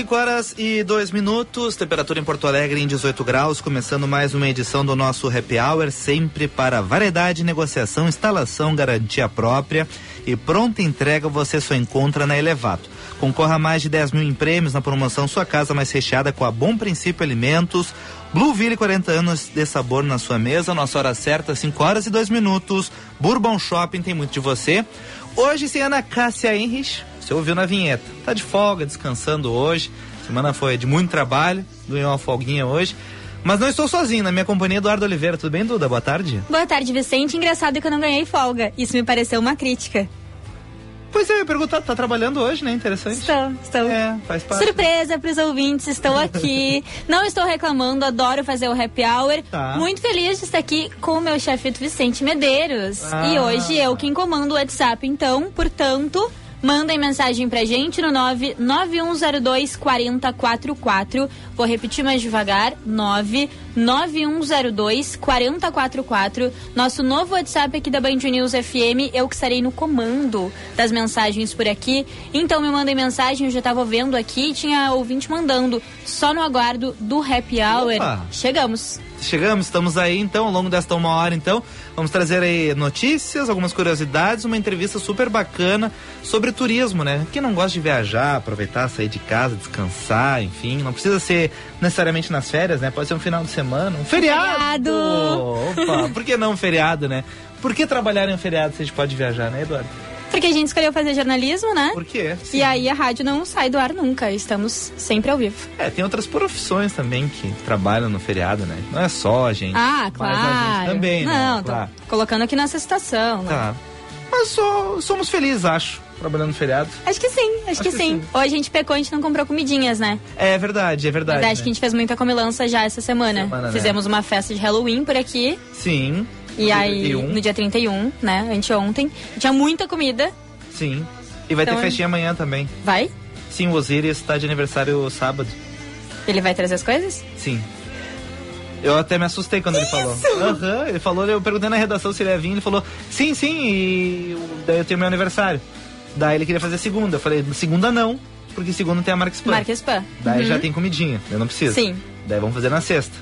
5 horas e 2 minutos, temperatura em Porto Alegre em 18 graus, começando mais uma edição do nosso Happy Hour, sempre para variedade, negociação, instalação, garantia própria e pronta entrega você só encontra na Elevato. Concorra a mais de 10 mil em prêmios na promoção Sua Casa Mais Recheada com a Bom Princípio Alimentos. Blueville, 40 anos de sabor na sua mesa. Nossa hora certa, 5 horas e 2 minutos. Bourbon Shopping tem muito de você. Hoje sem Ana Cássia Henrich. Você ouviu na vinheta. Tá de folga, descansando hoje. Semana foi de muito trabalho. Ganhou uma folguinha hoje. Mas não estou sozinho, na minha companhia Eduardo Oliveira. Tudo bem, Duda? Boa tarde. Boa tarde, Vicente. Engraçado que eu não ganhei folga. Isso me pareceu uma crítica. Pois é, eu ia perguntar, tá trabalhando hoje, né? Interessante. Estou, estou. É, faz parte. Surpresa para os ouvintes, estou aqui. não estou reclamando, adoro fazer o happy hour. Tá. Muito feliz de estar aqui com o meu chefe Vicente Medeiros. Ah. E hoje eu quem comando o WhatsApp, então, portanto, mandem mensagem pra gente no 99102 4044. Vou repetir mais devagar: 99102 4044. Nosso novo WhatsApp aqui da Band News FM. Eu que estarei no comando das mensagens por aqui. Então me mandem mensagem, eu já tava vendo aqui, tinha ouvinte mandando. Só no aguardo do happy hour. Opa. Chegamos. Chegamos, estamos aí então, ao longo desta uma hora então, vamos trazer aí notícias, algumas curiosidades, uma entrevista super bacana sobre turismo, né? Quem não gosta de viajar, aproveitar, sair de casa, descansar, enfim, não precisa ser necessariamente nas férias, né? Pode ser um final de semana, um feriado! Feriado! Opa, por que não um feriado, né? Por que trabalhar em um feriado se a gente pode viajar, né, Eduardo? Porque a gente escolheu fazer jornalismo, né? Por quê? Sim. E aí a rádio não sai do ar nunca, estamos sempre ao vivo. É, tem outras profissões também que trabalham no feriado, né? Não é só a gente. Ah, Mas claro. a gente também, né? Não, Claro. colocando aqui nessa situação. né? Tá. Mas só somos felizes, acho, trabalhando no feriado. Acho que sim, acho, que, que sim. sim. Ou a gente pecou, a gente não comprou comidinhas, né? É verdade, é verdade. Verdade né? que a gente fez muita comilança já essa semana. Semana, né? Fizemos uma festa de Halloween por aqui. Sim. E No aí, dia 31, no dia 31, né? Anteontem. Tinha muita comida. Sim. E vai Então, ter festinha amanhã também. Vai? Sim, o Osiris está de aniversário sábado. Ele vai trazer as coisas? Sim. Eu até me assustei quando ele falou. Aham, ele falou, eu perguntei na redação se ele ia vir, ele falou, sim, sim, e daí eu tenho meu aniversário. Daí ele queria fazer segunda. Eu falei, segunda não, porque segunda tem a Marques Pan. Marques Pan. Daí Uhum. já tem comidinha, eu não preciso. Sim. Daí vamos fazer na sexta.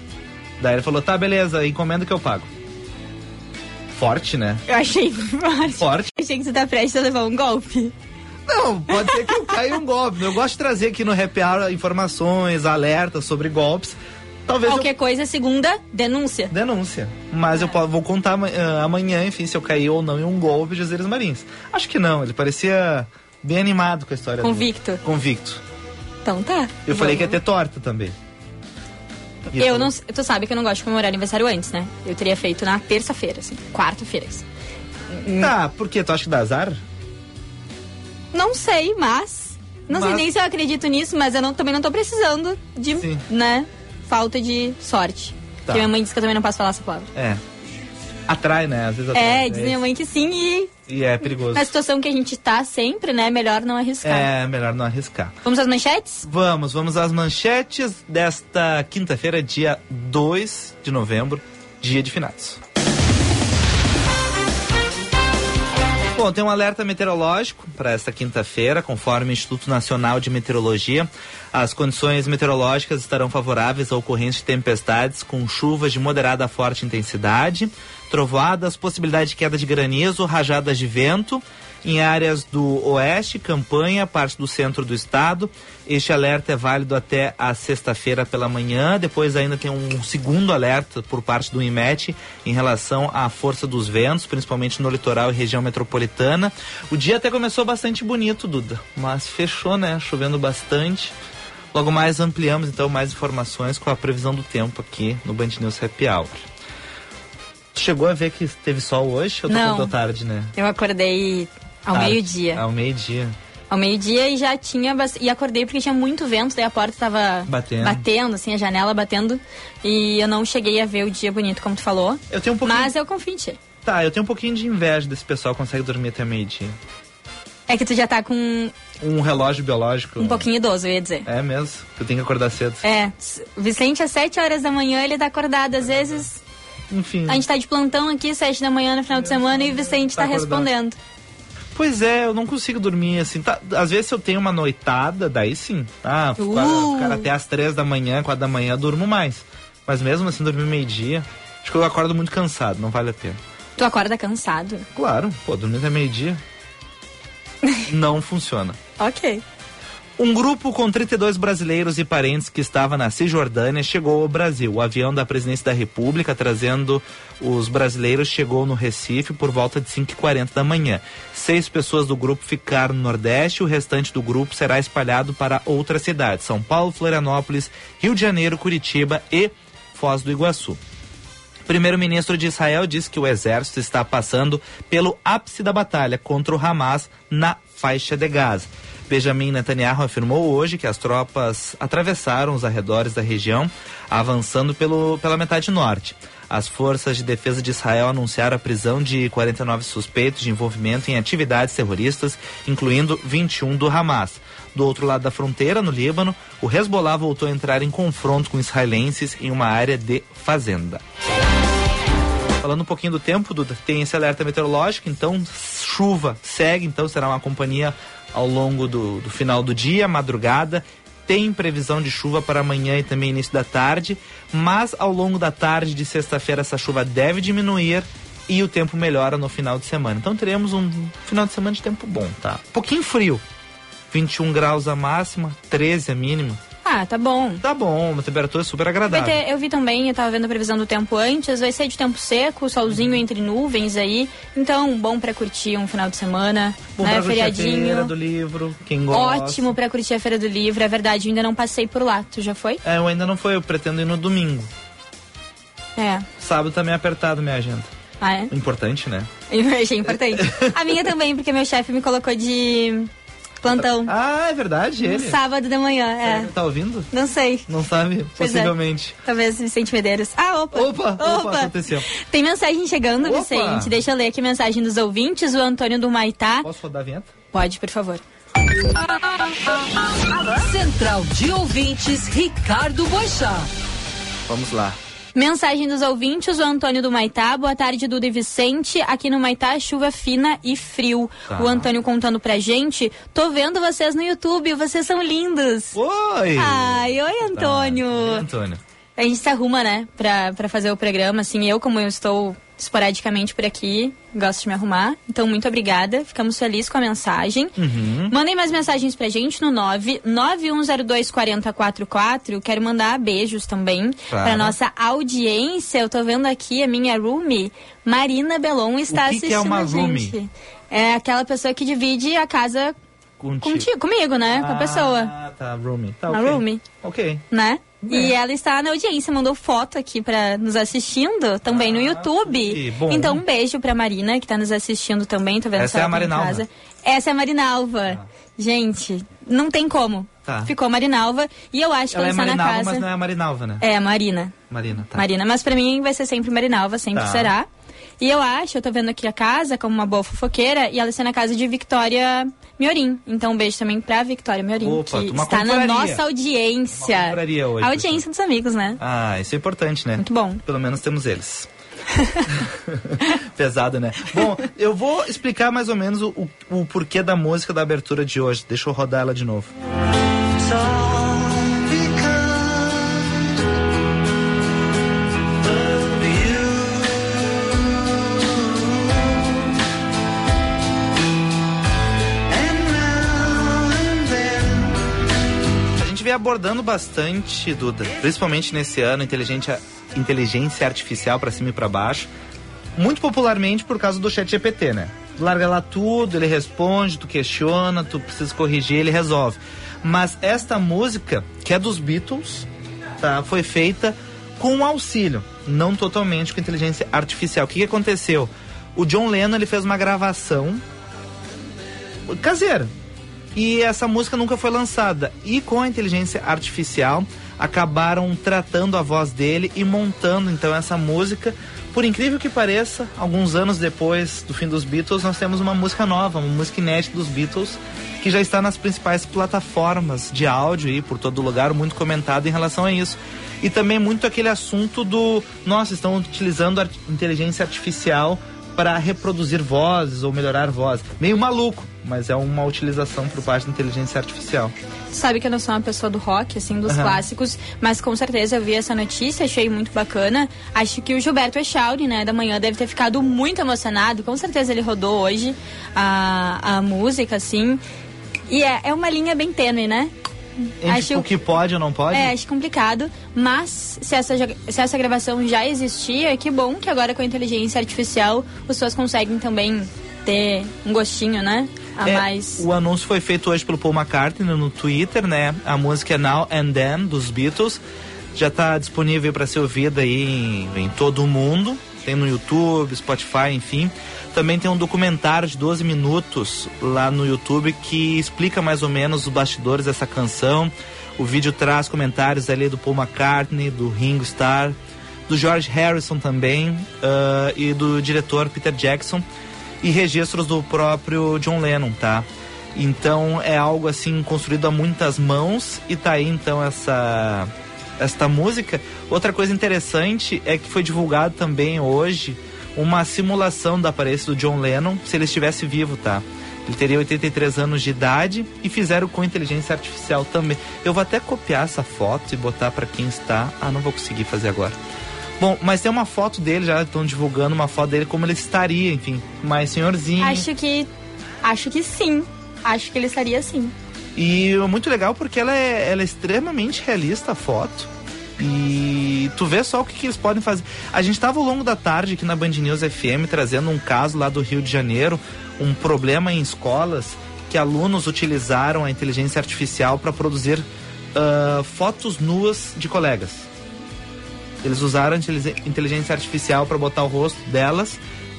Daí ele falou, tá, beleza, encomenda que eu pago. Forte, né? Eu achei forte. Forte. Eu achei que você tá prestes a levar um golpe. Não, pode ser que eu caia um golpe. Eu gosto de trazer aqui no Happy Hour informações, alertas sobre golpes. Talvez Qualquer coisa, segunda, denúncia. eu... Denúncia. Mas É. eu vou contar ah, amanhã, enfim, se eu caí ou não em um golpe de Azeres Marins. Acho que não, ele parecia bem animado com a história. do- Convicto. Convicto. Então tá. Eu falei que ia Vamos. ter torta também. E Eu não. Tu sabe que eu não gosto de comemorar aniversário antes, né? Eu teria feito na terça-feira, assim, quarta-feira. assim. Tá, por quê? Tu acha que dá azar? Não sei, mas. Não sei Mas- nem se eu acredito nisso, mas eu não- também não tô precisando de, Sim. né? Falta de sorte. Tá. Porque minha mãe disse que eu também não posso falar essa palavra. É. Atrai, né? Às vezes atrai. É, diz minha mãe que sim e E é perigoso. na situação que a gente tá sempre, né? Melhor não arriscar. É, melhor não arriscar. Vamos às manchetes? Vamos, vamos às manchetes desta quinta-feira, dia 2 de novembro, dia de finados. Bom, tem um alerta meteorológico para esta quinta-feira, conforme o Instituto Nacional de Meteorologia. As condições meteorológicas estarão favoráveis à ocorrência de tempestades com chuvas de moderada a forte intensidade, trovoadas, possibilidade de queda de granizo, rajadas de vento em áreas do oeste, campanha, parte do centro do estado. Este alerta é válido até a sexta-feira pela manhã. Depois ainda tem um segundo alerta por parte do IMET em relação à força dos ventos, principalmente no litoral e região metropolitana. O dia até começou bastante bonito, Duda, mas fechou, né? Chovendo bastante. Logo mais ampliamos então mais informações com a previsão do tempo aqui no Band News Happy Hour. Tu chegou a ver que teve sol hoje ou Não. acordou tarde, né? Eu acordei ao Tarde. meio-dia. Ao meio-dia. Ao meio-dia e já tinha. E acordei porque tinha muito vento, daí a porta tava Batendo. batendo, assim, a janela batendo. E eu não cheguei a ver o dia bonito, como tu falou. Eu tenho um pouquinho. Mas eu confio em ti. Tá, eu tenho um pouquinho de inveja desse pessoal que consegue dormir até meio-dia. É que tu já tá com Um relógio biológico. um pouquinho idoso, eu ia dizer. É mesmo? Tu tem que acordar cedo. É, o Vicente às 7 horas da manhã ele tá acordado. Às vezes Enfim. a gente tá de plantão aqui, 7 da manhã no final de semana, e o Vicente Tá tá, respondendo. Pois é, eu não consigo dormir assim. Tá, às vezes eu tenho uma noitada, daí sim. Ficar, Uh. ficar até as três da manhã, quatro da manhã, eu durmo mais. Mas mesmo assim, dormir meio-dia, acho que eu acordo muito cansado, não vale a pena. Tu acorda cansado? Claro, pô, dormir até meio-dia. não funciona. Ok. Um grupo com 32 brasileiros e parentes que estava na Cisjordânia chegou ao Brasil. O avião da presidência da República, trazendo os brasileiros, chegou no Recife por volta de 5h40 da manhã. Seis pessoas do grupo ficaram no Nordeste, o restante do grupo será espalhado para outras cidades: São Paulo, Florianópolis, Rio de Janeiro, Curitiba e Foz do Iguaçu. Primeiro-ministro de Israel disse que o exército está passando pelo ápice da batalha contra o Hamas na faixa de Gaza. Benjamin Netanyahu afirmou hoje que as tropas atravessaram os arredores da região, avançando pelo, pela metade norte. As forças de defesa de Israel anunciaram a prisão de 49 suspeitos de envolvimento em atividades terroristas, incluindo 21 do Hamas. Do outro lado da fronteira, no Líbano, o Hezbollah voltou a entrar em confronto com israelenses em uma área de fazenda. Falando um pouquinho do tempo, tem esse alerta meteorológico, então chuva segue, então será uma companhia ao longo do, do final do dia, madrugada. Tem previsão de chuva para amanhã e também início da tarde, mas ao longo da tarde de sexta-feira essa chuva deve diminuir e o tempo melhora no final de semana. Então teremos um final de semana de tempo bom, tá? Um pouquinho frio. 21 graus a máxima, 13 a mínima. Ah, tá bom. Tá bom, uma temperatura super agradável. ter, eu vi também, eu tava vendo a previsão do tempo antes, vai ser de tempo seco, solzinho entre nuvens aí. Então, bom pra curtir um final de semana, Bom né? pra curtir a Feriadinho. feira do livro, quem gosta. Ótimo pra curtir a Feira do Livro, é verdade, eu ainda não passei por lá. Tu já foi? É, eu ainda não foi, eu pretendo ir no domingo. É. Sábado tá meio apertado minha agenda. Ah, é? Importante, né? Eu achei importante. a minha também, porque meu chefe me colocou de plantão. Ah, é verdade, no ele. sábado de manhã, é. Tá ouvindo? Não sei. Não sabe? Pois é. Possivelmente. Talvez Vicente Medeiros. Ah, opa! Opa, opa, aconteceu. Tem mensagem chegando, Opa. Vicente. Deixa eu ler aqui a mensagem dos ouvintes. O Antônio do Maitá. Posso rodar a vinheta? Pode, por favor. Central de Ouvintes, Ricardo Boixá. Vamos lá. Mensagem dos ouvintes, o Antônio do Maitá. Boa tarde, Duda e Vicente. Aqui no Maitá, chuva fina e frio. Tá. O Antônio contando pra gente. Tô vendo vocês no YouTube, vocês são lindos. Oi! Ai, oi, Tá. Antônio. E Antônio. A gente se arruma, né, pra, pra fazer o programa. Assim, eu, como eu estou esporadicamente por aqui, gosto de me arrumar. Então, muito obrigada. Ficamos felizes com a mensagem. Uhum. Mandem mais mensagens pra gente no 991024044. Quero mandar beijos também Claro. pra nossa audiência. Eu tô vendo aqui a minha roomie, Marina Belon, está O que que é assistindo uma a gente. roomie? É aquela pessoa que divide a casa Contigo. contigo, comigo, né? Com a pessoa. Ah, tá, roomie. Tá, Uma ok. roomie. Ok. né? É. E ela está na audiência, mandou foto aqui pra nos assistindo, também no Ah, YouTube. que bom. Então, um beijo pra Marina, que tá nos assistindo também, tô vendo Essa é a tá Marinalva. Essa é a Marinalva. Gente, não tem como. Tá. Ficou Marinalva. E eu acho que Ela ela, é está na Marinalva, casa. mas não é a Marinalva, né? É, a Marina. Marina, tá. Marina, mas pra mim vai ser sempre Marinalva, sempre Tá. será. E eu acho, eu tô vendo aqui a casa como uma boa fofoqueira, e ela está na casa de Victoria Miorim. Então, um beijo também pra Victoria Miorim, Opa, que uma está na nossa audiência. Uma hoje, a audiência dos amigos, né? Ah, isso é importante, né? Muito bom. Pelo menos temos eles. Pesado, né? Bom, eu vou explicar mais ou menos o, o, porquê da música da abertura de hoje. Deixa eu rodar ela de novo. gente vem abordando bastante, Duda, principalmente nesse ano, inteligência, inteligência artificial para cima e para baixo, muito popularmente por causa do chat GPT, né? Larga lá tudo, ele responde, tu questiona, tu precisa corrigir, ele resolve. Mas esta música, que é dos Beatles, tá, foi feita com auxílio, não totalmente com inteligência artificial. O que, que aconteceu? O John Lennon ele fez uma gravação caseira. E essa música nunca foi lançada. E com a inteligência artificial acabaram tratando a voz dele e montando então essa música. Por incrível que pareça, alguns anos depois do fim dos Beatles, nós temos uma música nova, uma música inédita dos Beatles, que já está nas principais plataformas de áudio aí por todo lugar, muito comentado em relação a isso. E também muito aquele assunto do, nossa, estão utilizando a inteligência artificial para reproduzir vozes ou melhorar vozes. Meio maluco, mas é uma utilização por parte da inteligência artificial. Sabe que eu não sou uma pessoa do rock, assim, dos uhum. clássicos, mas com certeza eu vi essa notícia, achei muito bacana. Acho que o Gilberto Echauri, né, da manhã, deve ter ficado muito emocionado. Com certeza ele rodou hoje a, a música, assim. E é, é uma linha bem tênue, né? acho, o que pode ou não pode? É, acho complicado. Mas se essa, se essa gravação já existia, que bom que agora com a inteligência artificial as pessoas conseguem também ter um gostinho, né? A é, mais. O anúncio foi feito hoje pelo Paul McCartney no Twitter, né? A música é Now and Then dos Beatles. Já está disponível para ser ouvida aí em, em todo o mundo. Tem no YouTube, Spotify, enfim. Também tem um documentário de 12 minutos lá no YouTube que explica mais ou menos os bastidores dessa canção. O vídeo traz comentários ali do Paul McCartney, do Ringo Starr, do George Harrison também uh, e do diretor Peter Jackson e registros do próprio John Lennon, tá? Então é algo assim construído a muitas mãos e tá aí então essa esta música. Outra coisa interessante é que foi divulgado também hoje uma simulação da aparência do John Lennon se ele estivesse vivo, tá? Ele teria 83 anos de idade e fizeram com inteligência artificial também. Eu vou até copiar essa foto e botar para quem está. Ah, não vou conseguir fazer agora. Bom, mas tem uma foto dele, já estão divulgando uma foto dele como ele estaria, enfim, mais senhorzinho. Acho que acho que sim. Acho que ele estaria sim. E é muito legal porque ela é, ela é extremamente realista a foto. E tu vê só o que, que eles podem fazer. A gente estava ao longo da tarde aqui na Band News FM trazendo um caso lá do Rio de Janeiro, um problema em escolas que alunos utilizaram a inteligência artificial para produzir uh, fotos nuas de colegas. Eles usaram inteligência artificial para botar o rosto delas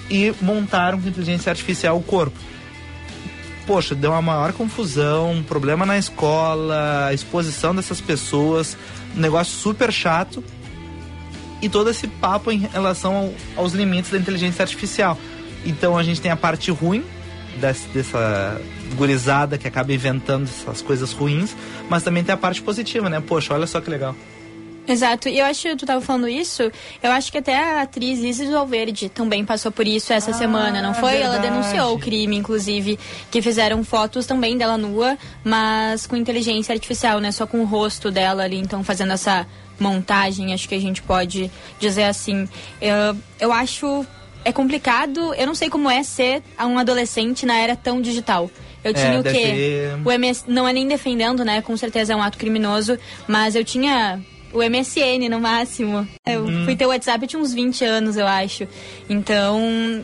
e montaram com inteligência artificial o corpo. Poxa, deu uma maior confusão, problema na escola, exposição dessas pessoas um negócio super chato e todo esse papo em relação ao, aos limites da inteligência artificial. Então a gente tem a parte ruim dessa gurizada que acaba inventando essas coisas ruins, mas também tem a parte positiva, né? Poxa, olha só que legal. Exato, e eu acho que tu estava falando isso, eu acho que até a atriz Isis Valverde também passou por isso essa ah, semana, não foi? Verdade. Ela denunciou o crime, inclusive, que fizeram fotos também dela nua, mas com inteligência artificial, né? Só com o rosto dela ali, então fazendo essa montagem, acho que a gente pode dizer assim. Eu, eu acho é complicado, eu não sei como é ser um adolescente na era tão digital. Eu tinha é, o quê? O MS, não é nem defendendo, né? Com certeza é um ato criminoso, mas eu tinha o MSN no máximo. Eu hum. fui ter o WhatsApp, tinha uns 20 anos, eu acho. Então,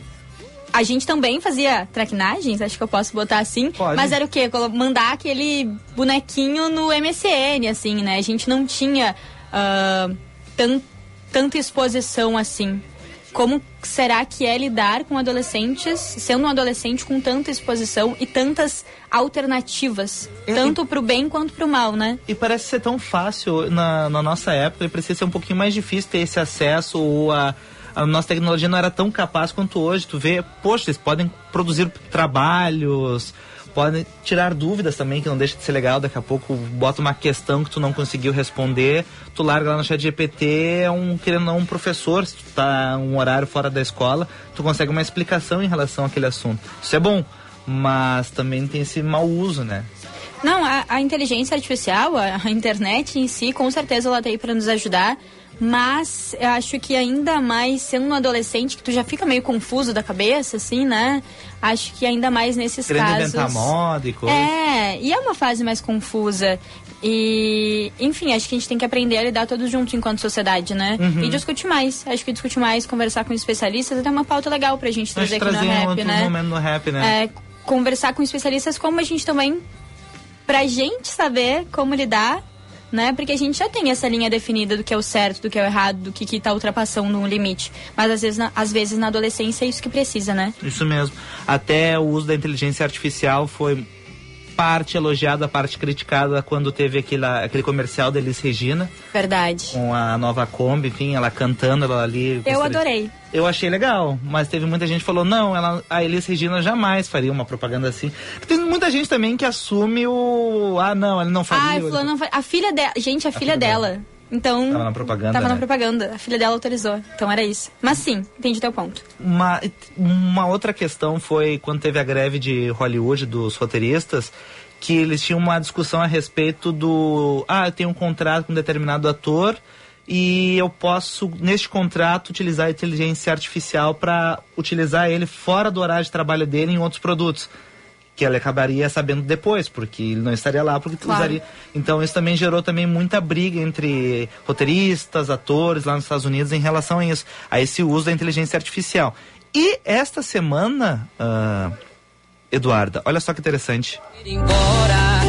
a gente também fazia traquinagens, acho que eu posso botar assim. Pode. Mas era o quê? Mandar aquele bonequinho no MSN, assim, né? A gente não tinha uh, tan tanta exposição assim como será que é lidar com adolescentes, sendo um adolescente com tanta exposição e tantas alternativas, é, tanto para o bem quanto para o mal, né? E parece ser tão fácil na, na nossa época e precisa ser um pouquinho mais difícil ter esse acesso ou a a nossa tecnologia não era tão capaz quanto hoje. Tu vê, poxa, eles podem produzir trabalhos, podem tirar dúvidas também, que não deixa de ser legal. Daqui a pouco bota uma questão que tu não conseguiu responder, tu larga lá no chat GPT, é um, querendo não, um professor, se tu tá um horário fora da escola, tu consegue uma explicação em relação àquele assunto. Isso é bom, mas também tem esse mau uso, né? Não, a, a inteligência artificial, a, a, internet em si, com certeza ela tá aí para nos ajudar. Mas eu acho que ainda mais sendo um adolescente que tu já fica meio confuso da cabeça, assim, né? Acho que ainda mais nesses Querendo casos. inventar moda e coisa. É, e é uma fase mais confusa. E, enfim, acho que a gente tem que aprender a lidar todos juntos enquanto sociedade, né? Uhum. E discutir mais. Acho que discutir mais, conversar com especialistas, até uma pauta legal pra gente A trazer gente aqui trazer no um rap, né? momento no rap, né? É, conversar com especialistas como a gente também pra gente saber como lidar, né? Porque a gente já tem essa linha definida do que é o certo, do que é o errado, do que, que tá ultrapassando um limite. Mas às vezes, na, às vezes na adolescência é isso que precisa, né? Isso mesmo. Até o uso da inteligência artificial foi parte elogiada, parte criticada quando teve aquele, aquele comercial da Elis Regina Verdade. com a nova Kombi, enfim, ela cantando ela ali. Eu adorei. Eu achei legal, mas teve muita gente que falou, não, ela, a Elis Regina jamais faria uma propaganda assim. Tem muita gente também que assume o. Ah, não, ela não faria. Ai, fulano, não a filha dela. Gente, a, filha, filha dela. dela. Então. Tava na propaganda, Tava na né? propaganda. A filha dela autorizou. Então era isso. Mas sim, entendi teu ponto. Uma, uma outra questão foi quando teve a greve de Hollywood dos roteiristas, que eles tinham uma discussão a respeito do. Ah, eu tenho um contrato com um determinado ator e eu posso, neste contrato, utilizar a inteligência artificial para utilizar ele fora do horário de trabalho dele em outros produtos. Que ele acabaria sabendo depois, porque ele não estaria lá, porque Claro. usaria. Então isso também gerou também muita briga entre roteiristas, atores lá nos Estados Unidos em relação a isso, a esse uso da inteligência artificial. E esta semana, ah, Eduarda, olha só que interessante. ir embora.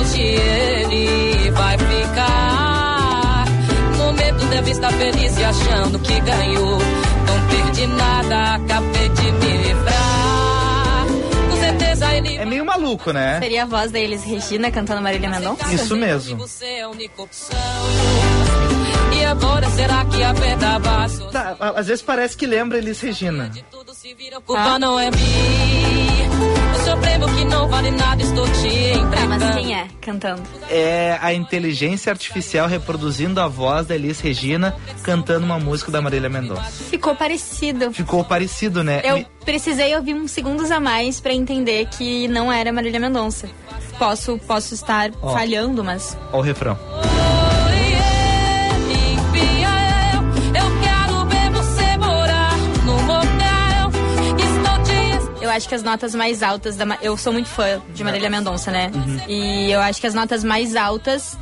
Hoje ele vai ficar. No momento deve estar feliz e achando que ganhou. Não perdi nada, acabei de me livrar. Meio maluco, né? Seria a voz da Elis Regina cantando Marília Mendonça? Isso mesmo. É. E Tá, às vezes parece que lembra Elis Regina. Tudo prêmio que não vale nada, estou te Tá, mas entregando. quem é cantando? É a inteligência artificial reproduzindo a voz da Elis Regina cantando uma música da Marília Mendonça. Ficou parecido. Ficou parecido, né? Eu Me- precisei ouvir uns segundos a mais pra entender que não era Marília Mendonça. Posso, posso estar Ó. falhando, mas Ó o refrão. Acho que as notas mais altas da. Eu sou muito fã de Marília Mendonça, né? E eu acho que as notas mais altas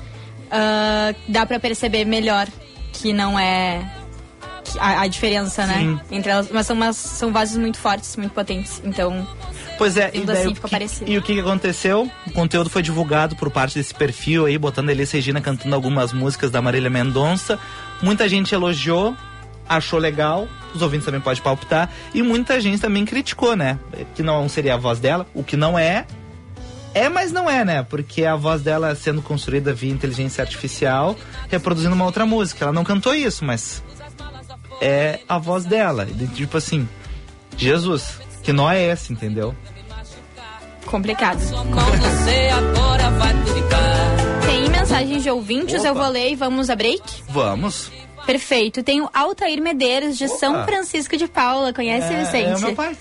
ah, dá pra perceber melhor que não é. A, a diferença, Sim. né? Entre elas. Mas são, umas, são vozes muito fortes, muito potentes. Então. Pois é, e, daí, assim que- parecido. e o que, que aconteceu? O conteúdo foi divulgado por parte desse perfil aí, botando a Elis Regina cantando algumas músicas da Marília Mendonça. Muita gente elogiou, achou legal, os ouvintes também podem palpitar, e muita gente também criticou, né? Que não seria a voz dela, o que não é. É, mas não é, né? Porque a voz dela sendo construída via inteligência artificial, reproduzindo uma outra música. Ela não cantou isso, mas é a voz dela. Tipo assim, Jesus, que nó é esse, entendeu? Complicado. Tem mensagens de ouvintes, eu Opa. vou ler e vamos a break? Vamos. Perfeito. Tem o Altair Medeiros, de São Opa. Francisco de Paula. Conhece, É, Vicente? é meu pai.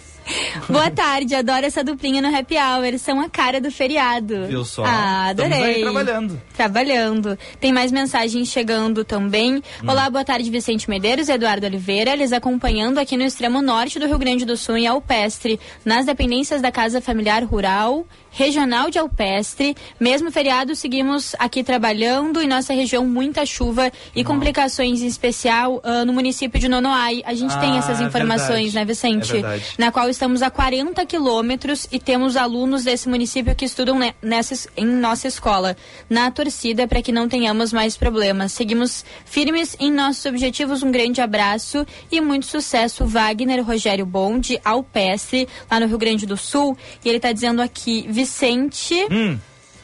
Boa tarde, adoro essa duplinha no Happy Hour. São a cara do feriado. Viu só? Ah, Estamos adorei. aí trabalhando. Trabalhando. Tem mais mensagens chegando também. Hum. Olá, boa tarde, Vicente Medeiros e Eduardo Oliveira. Eles acompanhando aqui no extremo norte do Rio Grande do Sul, em Alpestre, nas dependências da Casa Familiar Rural, Regional de Alpestre. Mesmo feriado, seguimos aqui trabalhando. Em nossa região, muita chuva e complicações, em especial ah, no município de Nonoai. A gente tem Ah, essas é informações, verdade. né, Vicente? É na qual estamos a 40 quilômetros e temos alunos desse município que estudam ne- nessa, es- em nossa escola. Na torcida para que não tenhamos mais problemas. Seguimos firmes em nossos objetivos. Um grande abraço e muito sucesso, Wagner Rogério Bonde, Alpestre, lá no Rio Grande do Sul. E ele está dizendo aqui, Vicente. Hum,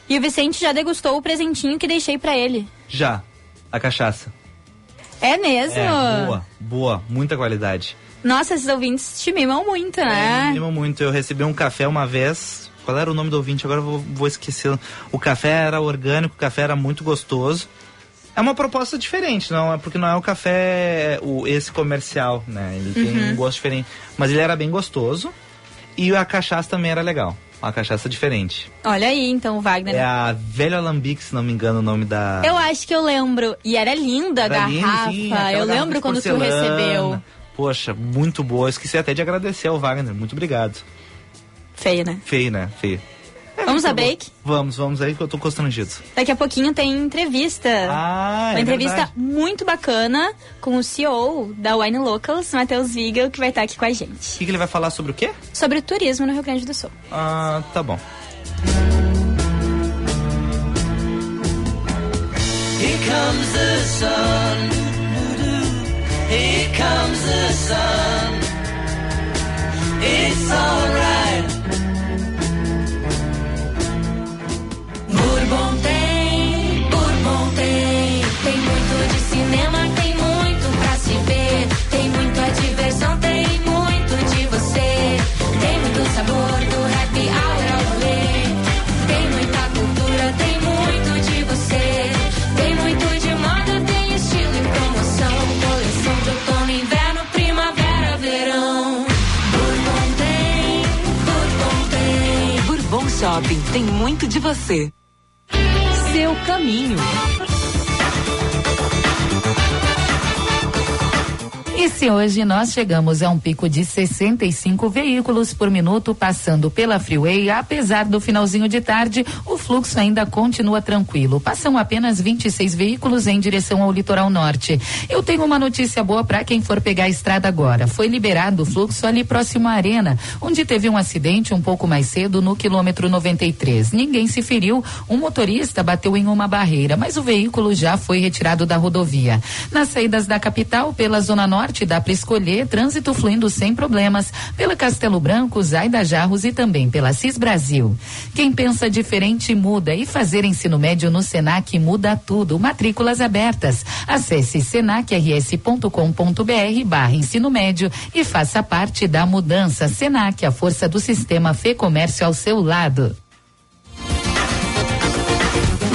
E o Vicente já degustou o presentinho que deixei para ele. já. A cachaça. É mesmo? É, boa, boa. Muita qualidade. Nossa, esses ouvintes te mimam muito, É, né? me anima muito. Eu recebi um café uma vez. Qual era o nome do ouvinte? Agora eu vou, vou esquecer. O café era orgânico, o café era muito gostoso. É uma proposta diferente, não é porque não é o café o esse comercial, né? Ele tem Uhum. um gosto diferente, mas ele era bem gostoso e a cachaça também era legal. Uma cachaça diferente. Olha aí, então, Wagner. É a Velho Alambique, se não me engano, o nome da. Eu acho que eu lembro. E era linda a Era linda, garrafa. sim, eu lembro quando tu recebeu. Poxa, muito boa. Esqueci até de agradecer ao Wagner. Muito obrigado. Feio, né? Feio, né? Feio. Vamos a break? Vamos, vamos aí que eu tô constrangido. Daqui a pouquinho tem entrevista. Ah, Uma é entrevista verdade. muito bacana com o CEO da Wine Locals, Matheus Vigel, que vai estar aqui com a gente. O que, que ele vai falar sobre o quê? Sobre turismo no Rio Grande do Sul. Ah, tá bom. Here comes the sun. Here comes the sun. Tem muito de você. Seu caminho. E se hoje nós chegamos a um pico de 65 veículos por minuto passando pela freeway, apesar do finalzinho de tarde, o fluxo ainda continua tranquilo. Passam apenas 26 veículos em direção ao litoral norte. Eu tenho uma notícia boa para quem for pegar a estrada agora. Foi liberado o fluxo ali próximo à arena, onde teve um acidente um pouco mais cedo no quilômetro 93. Ninguém se feriu, um motorista bateu em uma barreira, mas o veículo já foi retirado da rodovia. Nas saídas da capital, pela zona norte, dá para escolher trânsito fluindo sem problemas pela Castelo Branco, Zaida Jarros e também pela Cis Brasil. Quem pensa diferente muda e fazer ensino médio no Senac muda tudo. Matrículas abertas. Acesse senacrs.com.br barra ensino médio e faça parte da mudança. Senac, a força do sistema Fê Comércio ao seu lado.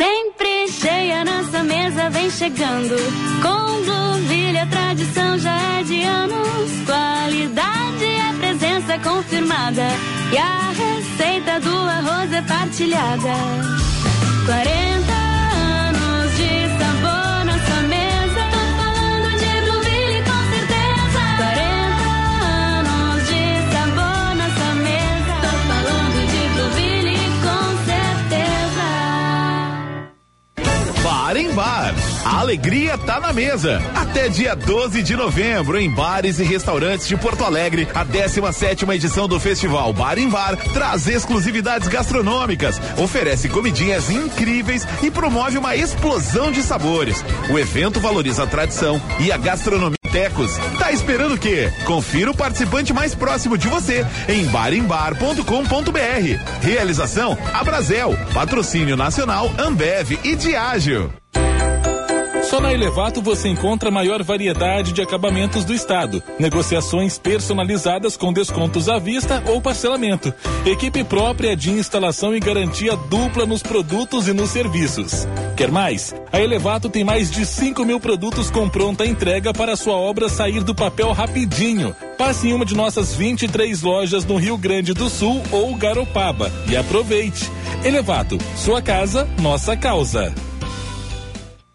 Sempre cheia nossa mesa vem chegando. Com Blueville a tradição já é de anos. Qualidade é presença confirmada. E a receita do arroz é partilhada. 40 Bar em Bar. A alegria tá na mesa. Até dia 12 de novembro, em bares e restaurantes de Porto Alegre, a 17 edição do festival Bar em Bar traz exclusividades gastronômicas, oferece comidinhas incríveis e promove uma explosão de sabores. O evento valoriza a tradição e a gastronomia. Tecos, tá esperando o quê? Confira o participante mais próximo de você em barembar.com.br. Realização Abrazel, patrocínio nacional Ambev e Diágio. Só na Elevato você encontra a maior variedade de acabamentos do estado. Negociações personalizadas com descontos à vista ou parcelamento. Equipe própria de instalação e garantia dupla nos produtos e nos serviços. Quer mais? A Elevato tem mais de 5 mil produtos com pronta entrega para sua obra sair do papel rapidinho. Passe em uma de nossas 23 lojas no Rio Grande do Sul ou Garopaba e aproveite. Elevato, sua casa, nossa causa.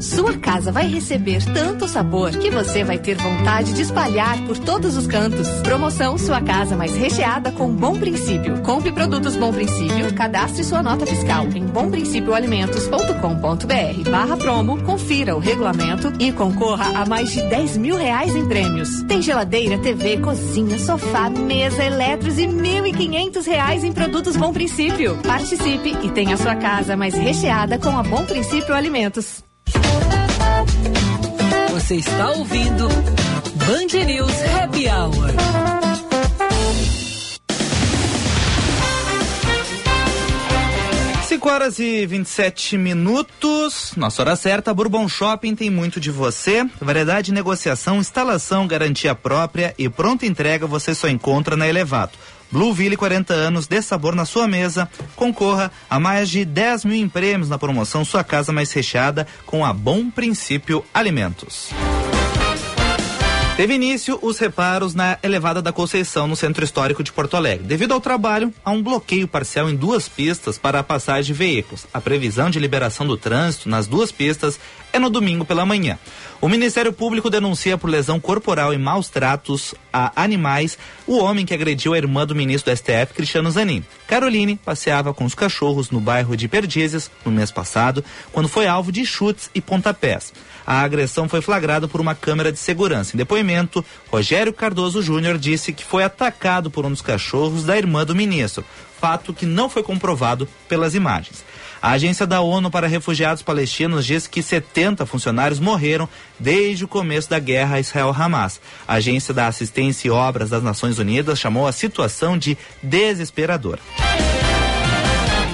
Sua casa vai receber tanto sabor que você vai ter vontade de espalhar por todos os cantos. Promoção Sua Casa Mais Recheada com Bom Princípio. Compre produtos Bom Princípio, cadastre sua nota fiscal em bomprincipioalimentos.com.br barra promo, confira o regulamento e concorra a mais de 10 mil reais em prêmios. Tem geladeira, TV, cozinha, sofá, mesa, eletros e mil e quinhentos reais em produtos Bom Princípio. Participe e tenha sua casa mais recheada com a Bom Princípio Alimentos. Você está ouvindo Band News Happy Hour. Cinco horas e 27 minutos, nossa hora certa, Bourbon Shopping tem muito de você, variedade de negociação, instalação, garantia própria e pronta entrega você só encontra na Elevato. Blueville 40 anos, dê sabor na sua mesa. Concorra a mais de 10 mil prêmios na promoção Sua Casa Mais Recheada com a Bom Princípio Alimentos. Teve início os reparos na elevada da Conceição, no centro histórico de Porto Alegre. Devido ao trabalho, há um bloqueio parcial em duas pistas para a passagem de veículos. A previsão de liberação do trânsito nas duas pistas é no domingo pela manhã. O Ministério Público denuncia por lesão corporal e maus tratos a animais o homem que agrediu a irmã do ministro do STF, Cristiano Zanin. Caroline passeava com os cachorros no bairro de Perdizes no mês passado, quando foi alvo de chutes e pontapés. A agressão foi flagrada por uma câmera de segurança. Em depoimento, Rogério Cardoso Júnior disse que foi atacado por um dos cachorros da irmã do ministro, fato que não foi comprovado pelas imagens. A Agência da ONU para Refugiados Palestinos diz que 70 funcionários morreram desde o começo da guerra Israel-Hamas. A Agência da Assistência e Obras das Nações Unidas chamou a situação de desesperadora.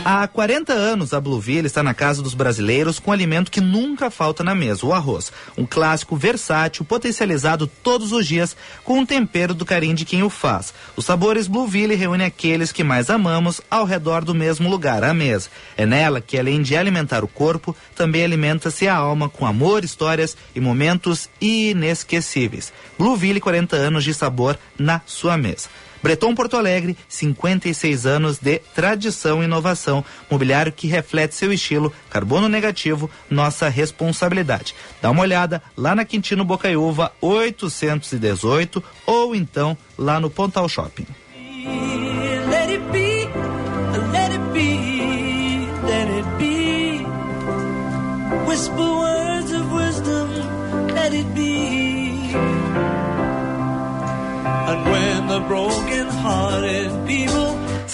Há 40 anos, a Blueville está na casa dos brasileiros com alimento que nunca falta na mesa, o arroz. Um clássico versátil, potencializado todos os dias com o tempero do carinho de quem o faz. Os sabores Blueville reúnem aqueles que mais amamos ao redor do mesmo lugar, a mesa. É nela que, além de alimentar o corpo, também alimenta-se a alma com amor, histórias e momentos inesquecíveis. Blueville, 40 anos de sabor na sua mesa. Breton Porto Alegre, 56 anos de tradição e inovação. Mobiliário que reflete seu estilo, carbono negativo, nossa responsabilidade. Dá uma olhada lá na Quintino Bocaiúva 818 ou então lá no Pontal Shopping.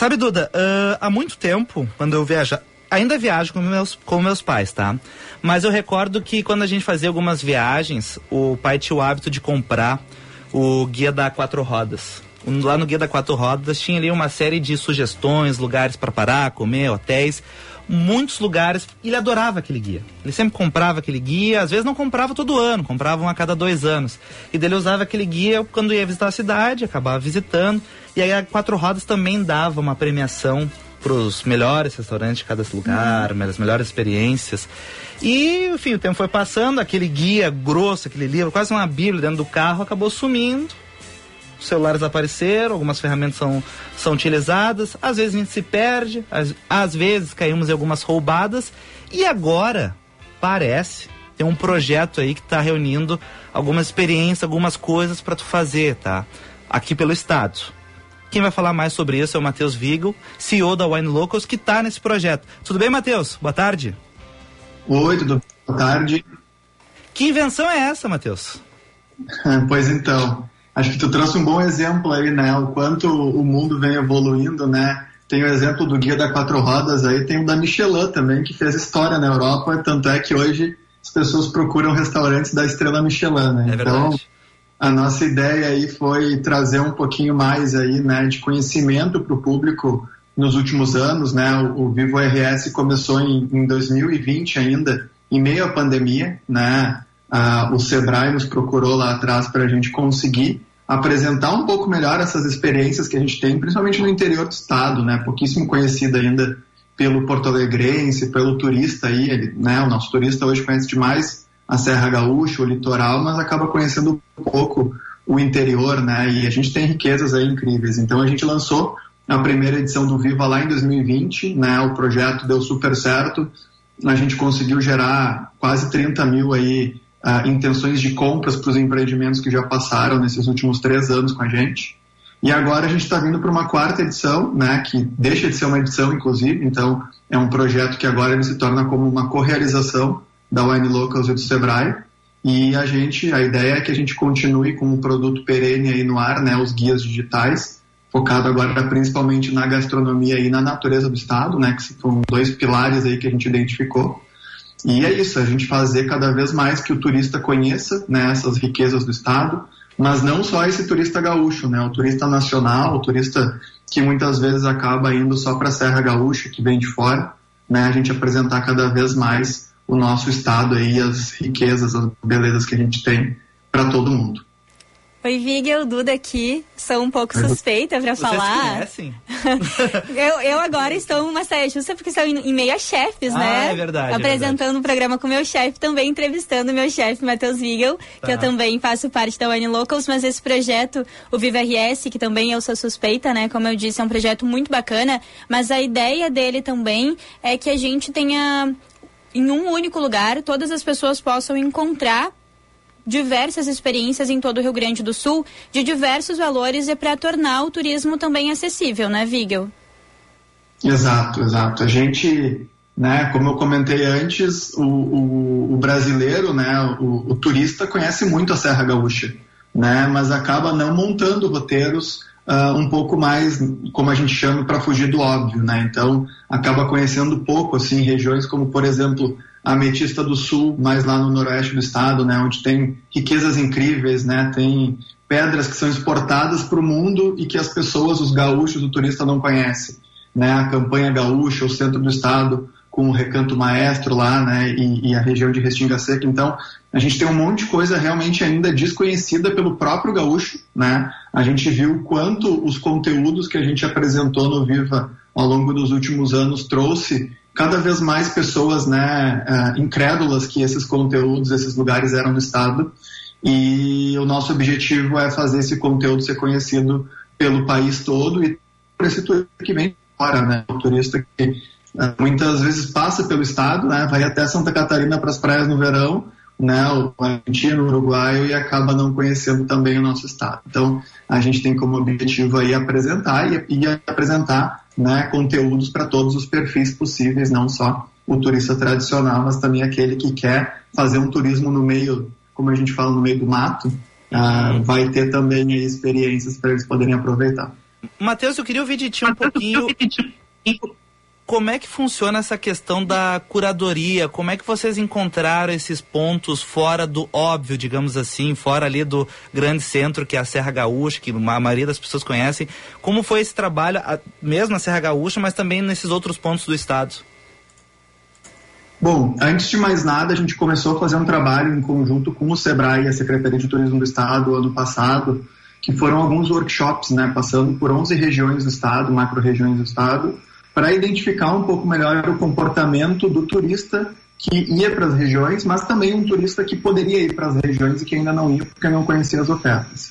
Sabe, Duda, ah, há muito tempo, quando eu viaja, ainda viajo com meus, com meus pais, tá? Mas eu recordo que quando a gente fazia algumas viagens, o pai tinha o hábito de comprar o guia da quatro rodas. Lá no guia da quatro rodas tinha ali uma série de sugestões, lugares para parar, comer, hotéis, muitos lugares. Ele adorava aquele guia. Ele sempre comprava aquele guia, às vezes não comprava todo ano, comprava um a cada dois anos. E dele usava aquele guia quando ia visitar a cidade, acabava visitando. E aí a quatro rodas também dava uma premiação para os melhores restaurantes de cada lugar, as melhores experiências. E, enfim, o tempo foi passando, aquele guia grosso, aquele livro, quase uma bíblia dentro do carro, acabou sumindo. Os celulares apareceram, algumas ferramentas são, são utilizadas, às vezes a gente se perde, às, às vezes caímos em algumas roubadas. E agora, parece, tem um projeto aí que está reunindo algumas experiências, algumas coisas para tu fazer, tá? Aqui pelo estado. Quem vai falar mais sobre isso é o Matheus Vigel, CEO da Wine Locals, que está nesse projeto. Tudo bem, Matheus? Boa tarde. Oi, tudo bem? Boa tarde. Que invenção é essa, Matheus? Pois então, acho que tu trouxe um bom exemplo aí, né? O quanto o mundo vem evoluindo, né? Tem o exemplo do Guia da Quatro Rodas aí, tem o da Michelin também, que fez história na Europa, tanto é que hoje as pessoas procuram restaurantes da estrela Michelin, né? É então, verdade. A nossa ideia aí foi trazer um pouquinho mais aí, né, de conhecimento para o público nos últimos anos, né? O, o Vivo RS começou em, em 2020 ainda, em meio à pandemia, né? ah, o Sebrae nos procurou lá atrás para a gente conseguir apresentar um pouco melhor essas experiências que a gente tem, principalmente no interior do estado, né? Pouquíssimo conhecida ainda pelo porto-alegrense, pelo turista aí, ele, né? O nosso turista hoje conhece demais a Serra Gaúcha, o litoral, mas acaba conhecendo um pouco o interior, né? E a gente tem riquezas aí incríveis. Então a gente lançou a primeira edição do Viva lá em 2020, né? O projeto deu super certo. A gente conseguiu gerar quase 30 mil aí uh, intenções de compras para os empreendimentos que já passaram nesses últimos três anos com a gente. E agora a gente está vindo para uma quarta edição, né, que deixa de ser uma edição, inclusive, então é um projeto que agora ele se torna como uma correalização da Wine Locals e do Sebrae. E a gente, a ideia é que a gente continue com um produto perene aí no ar, né, os guias digitais, focado agora principalmente na gastronomia e na natureza do estado, né, que são dois pilares aí que a gente identificou. E é isso, a gente fazer cada vez mais que o turista conheça né, essas riquezas do estado, mas não só esse turista gaúcho, né, o turista nacional, o turista que muitas vezes acaba indo só para a Serra Gaúcha, que vem de fora, né, a gente apresentar cada vez mais o nosso estado aí, as riquezas, as belezas que a gente tem para todo mundo. Oi, Vigel, Duda aqui. Sou um pouco suspeita para falar. Conhecem? eu, eu agora estou numa saia justa porque estou em, meio a chefes, ah, né? É verdade. Apresentando é o um programa com meu chefe, também entrevistando meu chefe, Matheus Vigel, tá. que eu também faço parte da One Locals, mas esse projeto, o Viva RS, que também eu sou suspeita, né? Como eu disse, é um projeto muito bacana, mas a ideia dele também é que a gente tenha em um único lugar, todas as pessoas possam encontrar diversas experiências em todo o Rio Grande do Sul, de diversos valores e para tornar o turismo também acessível, né, Vigel? Exato, exato. A gente, né, como eu comentei antes, o, o, o brasileiro, né, o, o, turista conhece muito a Serra Gaúcha, né, mas acaba não montando roteiros uh, um pouco mais, como a gente chama, para fugir do óbvio, né. Então, acaba conhecendo pouco, assim, regiões como, por exemplo, a Ametista do Sul, mais lá no noroeste do estado, né, onde tem riquezas incríveis, né, tem pedras que são exportadas para o mundo e que as pessoas, os gaúchos, o turista não conhece, né, a campanha gaúcha, o centro do estado com o Recanto Maestro lá, né, e, e, a região de Restinga Seca. Então, a gente tem um monte de coisa realmente ainda desconhecida pelo próprio gaúcho, né? A gente viu quanto os conteúdos que a gente apresentou no Viva ao longo dos últimos anos trouxe cada vez mais pessoas né, uh, incrédulas que esses conteúdos, esses lugares eram no Estado. E o nosso objetivo é fazer esse conteúdo ser conhecido pelo país todo e por esse turista que vem fora, né? O turista que muitas vezes passa pelo Estado, né? Vai até Santa Catarina para as praias no verão, né? O argentino, o uruguaio e acaba não conhecendo também o nosso Estado. Então, a gente tem como objetivo aí apresentar e, e apresentar né, conteúdos para todos os perfis possíveis, não só o turista tradicional, mas também aquele que quer fazer um turismo no meio, como a gente fala, no meio do mato, uh, vai ter também experiências para eles poderem aproveitar. Matheus, eu queria ouvir de ti um pouquinho como é que funciona essa questão da curadoria? Como é que vocês encontraram esses pontos fora do óbvio, digamos assim, fora ali do grande centro que é a Serra Gaúcha, que a maioria das pessoas conhecem? Como foi esse trabalho, mesmo na Serra Gaúcha, mas também nesses outros pontos do estado? Bom, antes de mais nada, a gente começou a fazer um trabalho em conjunto com o Sebrae e a Secretaria de Turismo do Estado ano passado, que foram alguns workshops, né, passando por 11 regiões do estado, macro-regiões do estado, para identificar um pouco melhor o comportamento do turista que ia para as regiões, mas também um turista que poderia ir para as regiões e que ainda não ia porque não conhecia as ofertas.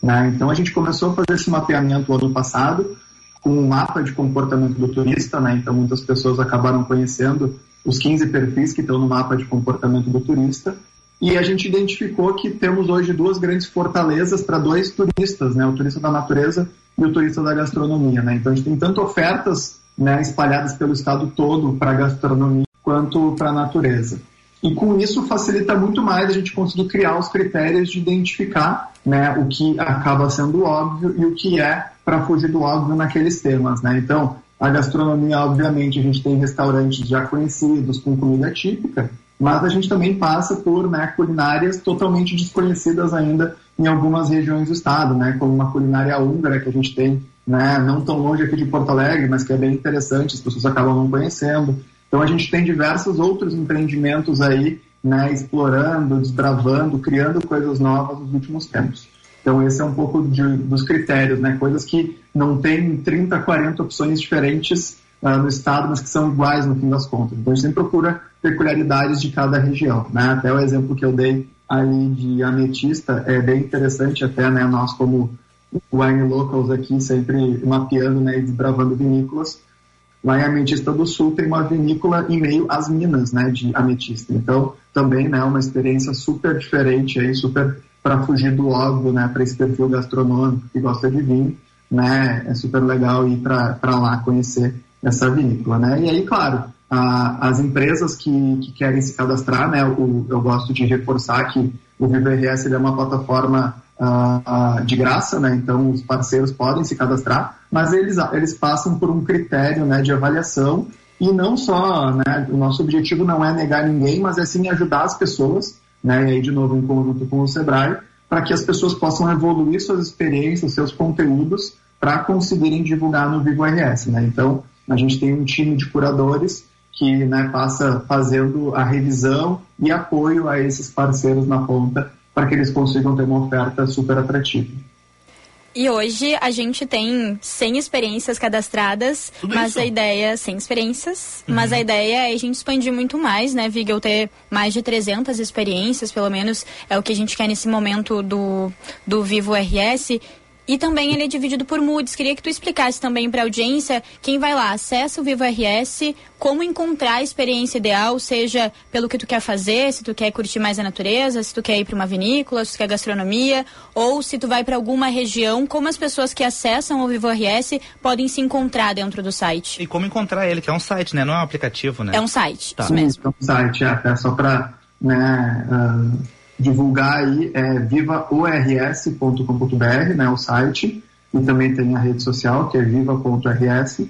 Né? Então a gente começou a fazer esse mapeamento ano passado com um mapa de comportamento do turista, né? então muitas pessoas acabaram conhecendo os 15 perfis que estão no mapa de comportamento do turista e a gente identificou que temos hoje duas grandes fortalezas para dois turistas, né? o turista da natureza e o turista da gastronomia. Né? Então a gente tem tanto ofertas né, espalhadas pelo estado todo para a gastronomia quanto para a natureza. E com isso facilita muito mais a gente conseguir criar os critérios de identificar né, o que acaba sendo óbvio e o que é para fugir do óbvio naqueles temas. Né? Então, a gastronomia, obviamente, a gente tem restaurantes já conhecidos com comida típica, mas a gente também passa por né, culinárias totalmente desconhecidas ainda em algumas regiões do estado, né, como uma culinária húngara que a gente tem né, não tão longe aqui de Porto Alegre, mas que é bem interessante, as pessoas acabam não conhecendo. Então a gente tem diversos outros empreendimentos aí né, explorando, desbravando, criando coisas novas nos últimos tempos. Então esse é um pouco de, dos critérios, né, coisas que não tem 30, 40 opções diferentes uh, no estado, mas que são iguais no fim das contas. Então a gente sempre procura peculiaridades de cada região, né? Até o exemplo que eu dei aí de ametista é bem interessante até, né, nós como wine locals aqui sempre mapeando, né, e desbravando vinícolas, Lá em Ametista do Sul tem uma vinícola em meio às minas, né, de ametista. Então, também, né, uma experiência super diferente aí, super para fugir do óbvio, né, para esse perfil gastronômico que gosta de vinho, né, é super legal ir para lá conhecer essa vinícola, né. E aí, claro, a, as empresas que, que querem se cadastrar, né, o, eu gosto de reforçar que o VBRS é uma plataforma uh, de graça, né? Então os parceiros podem se cadastrar, mas eles, eles passam por um critério né, de avaliação e não só, né, o nosso objetivo não é negar ninguém, mas é sim ajudar as pessoas, né, e aí de novo em conjunto com o Sebrae, para que as pessoas possam evoluir suas experiências, seus conteúdos, para conseguirem divulgar no Vivo RS, né? Então, a gente tem um time de curadores que né, passa fazendo a revisão e apoio a esses parceiros na ponta para que eles consigam ter uma oferta super atrativa. E hoje a gente tem 100 experiências cadastradas, Tudo mas isso? a ideia, 100 experiências, uhum. mas a ideia é a gente expandir muito mais, né, Vigel, ter mais de 300 experiências, pelo menos é o que a gente quer nesse momento do, do Vivo RS, e também ele é dividido por moods. Queria que tu explicasse também para a audiência, quem vai lá, acessa o Vivo RS, como encontrar a experiência ideal, seja pelo que tu quer fazer, se tu quer curtir mais a natureza, se tu quer ir para uma vinícola, se tu quer gastronomia, ou se tu vai para alguma região, como as pessoas que acessam o Vivo RS podem se encontrar dentro do site. E como encontrar ele, que é um site, né? Não é um aplicativo, né? É um site, tá. isso mesmo. É um site, é, é só para né, uh divulgar aí é vivaors.com.br, né, o site, e também tem a rede social, que é viva.rs.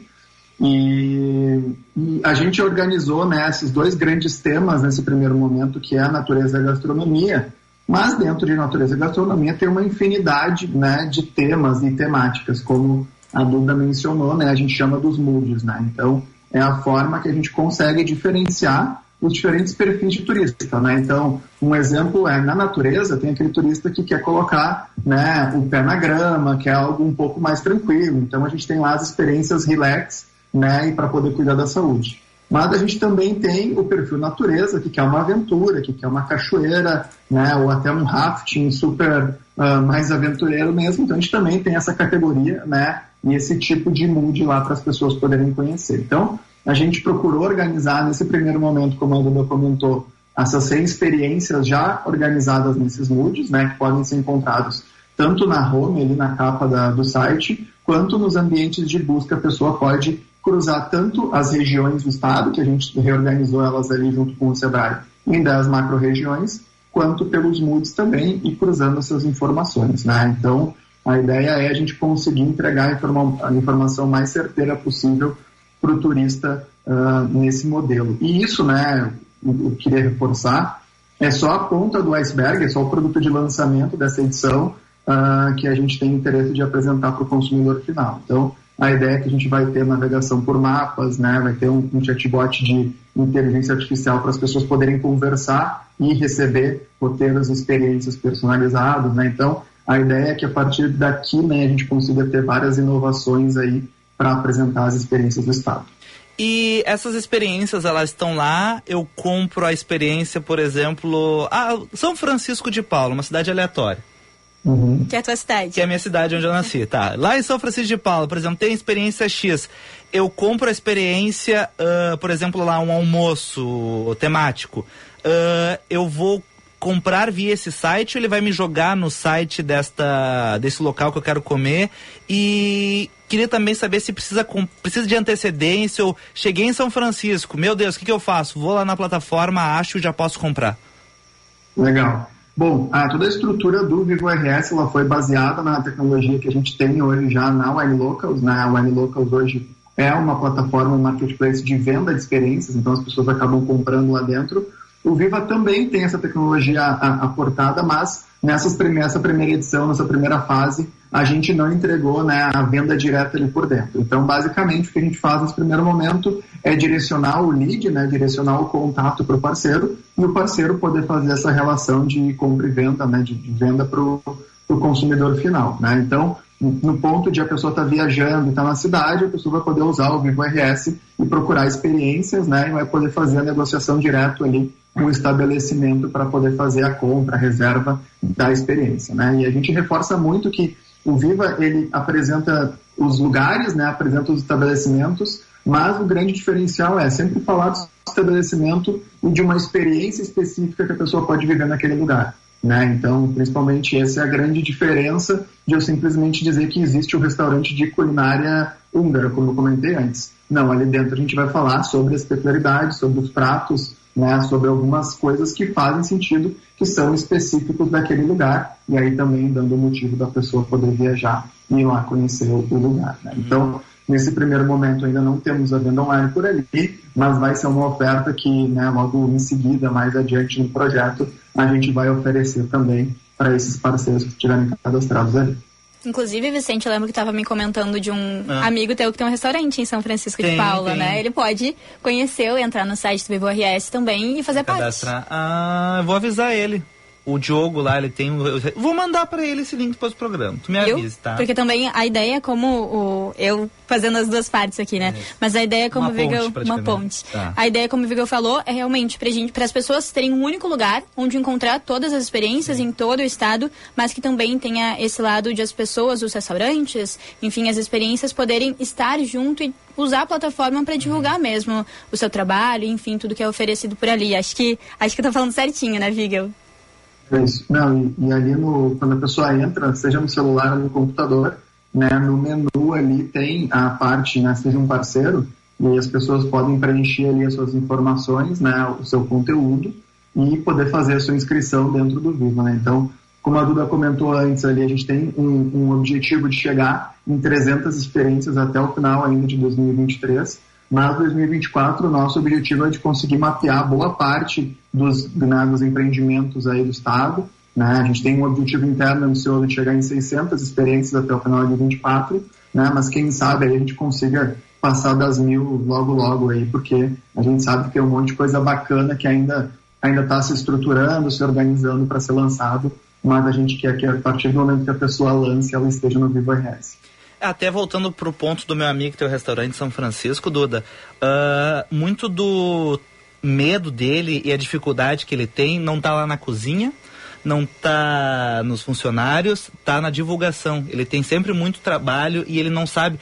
E, e, a gente organizou né, esses dois grandes temas nesse primeiro momento, que é a natureza e a gastronomia. Mas dentro de natureza e gastronomia tem uma infinidade né, de temas e temáticas, como a Duda mencionou, né, a gente chama dos moods. Né? Então, é a forma que a gente consegue diferenciar os diferentes perfis de turista, né? Então, um exemplo é na natureza tem aquele turista que quer colocar, né, o pé na grama, que é algo um pouco mais tranquilo. Então, a gente tem lá as experiências relax, né, e para poder cuidar da saúde. Mas a gente também tem o perfil natureza, que quer uma aventura, que quer uma cachoeira, né, ou até um rafting super uh, mais aventureiro mesmo. Então, a gente também tem essa categoria, né, e esse tipo de mood lá para as pessoas poderem conhecer. Então, a gente procurou organizar nesse primeiro momento, como a Duda comentou, essas 100 experiências já organizadas nesses moods, né, que podem ser encontrados tanto na home, ali na capa da, do site, quanto nos ambientes de busca. A pessoa pode cruzar tanto as regiões do estado, que a gente reorganizou elas ali junto com o Sebrae, em 10 macro-regiões, quanto pelos moods também e cruzando essas informações. Né? Então, a ideia é a gente conseguir entregar a, informa a informação mais certeira possível para o turista uh, nesse modelo. E isso, né, eu, queria reforçar, é só a ponta do iceberg, é só o produto de lançamento dessa edição uh, que a gente tem interesse de apresentar para o consumidor final. Então, a ideia é que a gente vai ter navegação por mapas, né, vai ter um, um chatbot de inteligência artificial para as pessoas poderem conversar e receber roteiros e experiências personalizados, né? Então, a ideia é que a partir daqui, né, a gente consiga ter várias inovações aí para apresentar as experiências do Estado. E essas experiências, elas estão lá, eu compro a experiência, por exemplo, ah, São Francisco de Paulo, uma cidade aleatória. Uhum. Que é a tua cidade. Que é a minha cidade onde eu nasci, tá. Lá em São Francisco de Paulo, por exemplo, tem experiência X. Eu compro a experiência, uh, por exemplo, lá um almoço temático. Uh, eu vou comprar via esse site ou ele vai me jogar no site desta, desse local que eu quero comer? E queria também saber se precisa, precisa de antecedência ou cheguei em São Francisco, meu Deus, o que, que eu faço? Vou lá na plataforma, acho e já posso comprar. Legal. Bom, a, toda a estrutura do Vivo RS ela foi baseada na tecnologia que a gente tem hoje já na Wine Locals. Né? A Wine Locals hoje é uma plataforma, um marketplace de venda de experiências, então as pessoas acabam comprando lá dentro O Viva também tem essa tecnologia aportada, mas nessa primeira edição, nessa primeira fase, a gente não entregou né, a venda direta ali por dentro. Então, basicamente, o que a gente faz nesse primeiro momento é direcionar o lead, né, direcionar o contato para o parceiro e o parceiro poder fazer essa relação de compra e venda, né, de, de venda para o consumidor final. Né? Então, no ponto de a pessoa estar tá viajando, está na cidade, a pessoa vai poder usar o Vivo RS e procurar experiências, né? E vai poder fazer a negociação direto ali com o estabelecimento para poder fazer a compra, a reserva da experiência, né? E a gente reforça muito que o Viva ele apresenta os lugares, né? Apresenta os estabelecimentos, mas o grande diferencial é sempre falar do estabelecimento e de uma experiência específica que a pessoa pode viver naquele lugar. Né? Então, principalmente essa é a grande diferença de eu simplesmente dizer que existe um restaurante de culinária húngara, como eu comentei antes. Não, ali dentro a gente vai falar sobre as peculiaridades, sobre os pratos, né, sobre algumas coisas que fazem sentido, que são específicos daquele lugar, e aí também dando o motivo da pessoa poder viajar e ir lá conhecer o, lugar. Né? Então, nesse primeiro momento ainda não temos a venda online por ali, mas vai ser uma oferta que né, logo em seguida, mais adiante no projeto, a gente vai oferecer também para esses parceiros que estiverem cadastrados ali. Inclusive, Vicente, eu lembro que estava me comentando de um Ah. amigo teu que tem um restaurante em São Francisco de Tem, Paula, tem. né? Ele pode conhecer, entrar no site do Vivo RS também e fazer parte. Cadastrar. Ah, eu vou avisar ele. O Diogo lá, ele tem. um- vou mandar pra ele esse link depois do programa. Tu me avisa, tá? Porque também a ideia é como o. Eu fazendo as duas partes aqui, né? Mas a ideia é como Uma o Vigel. ponte, Uma ponte. Tá. A ideia, como o Vigel falou, é realmente pra gente, para as pessoas terem um único lugar onde encontrar todas as experiências em todo o estado, mas que também tenha esse lado de as pessoas, os restaurantes, enfim, as experiências poderem estar junto e usar a plataforma para divulgar Uhum. mesmo o seu trabalho, enfim, tudo que é oferecido por ali. Acho que acho que eu tô falando certinho, né, Vigel? Isso. Não, e, ali no, quando a pessoa entra, seja no celular ou no computador, né, no menu ali tem a parte, né, seja um parceiro, e as pessoas podem preencher ali as suas informações, né, o seu conteúdo, e poder fazer a sua inscrição dentro do Viva, né? Então, como a Duda comentou antes ali, a gente tem um, um objetivo de chegar em 300 experiências até o final ainda de 2023, mas 2024 o nosso objetivo é de conseguir mapear boa parte dos, né, dos empreendimentos aí do estado. Né? A gente tem um objetivo interno ambicioso de chegar em 600 experiências até o final de 2024, né? mas quem sabe aí a gente consiga passar das mil logo logo aí, porque a gente sabe que tem um monte de coisa bacana que ainda ainda está se estruturando, se organizando para ser lançado, mas a gente quer que a partir do momento que a pessoa lance, ela esteja no Vivo RS. Até voltando pro ponto do meu amigo que tem o restaurante São Francisco, Duda, ah, muito do medo dele e a dificuldade que ele tem não tá lá na cozinha, não tá nos funcionários, tá na divulgação. Ele tem sempre muito trabalho e ele não sabe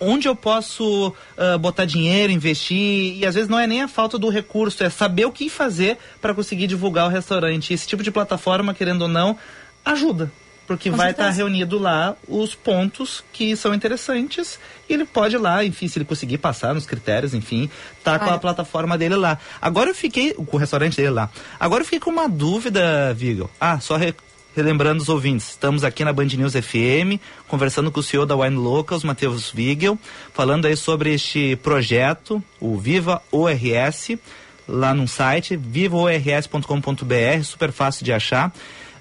onde eu posso ah, botar dinheiro, investir, e às vezes não é nem a falta do recurso, é saber o que fazer para conseguir divulgar o restaurante. Esse tipo de plataforma, querendo ou não, ajuda. Porque Com vai estar certeza. reunido lá os pontos que são interessantes e ele pode ir lá, enfim, se ele conseguir passar nos critérios, enfim, tá com a Claro. plataforma dele lá. Agora eu fiquei, com o restaurante dele lá. Agora eu fiquei com uma dúvida, Vigel. Ah, só re- relembrando os ouvintes, estamos aqui na Band News FM, conversando com o senhor da Wine Locals, Matheus Vigel, falando aí sobre este projeto, o Viva ORS, lá no site, vivaors.com.br, super fácil de achar.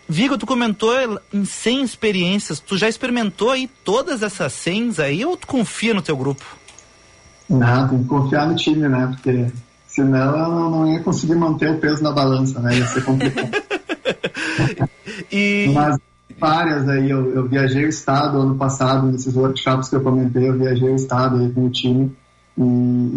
Vigo, tu comentou em 100 experiências. Tu já experimentou aí todas essas 100 aí ou tu confia no teu grupo? Não, tem que confiar no time, né? Porque senão eu não- não ia conseguir manter o peso na balança, né? Ia ser complicado. E Mas várias aí, eu, eu viajei o estado ano passado, nesses workshops que eu comentei, eu viajei o estado aí com o time. E,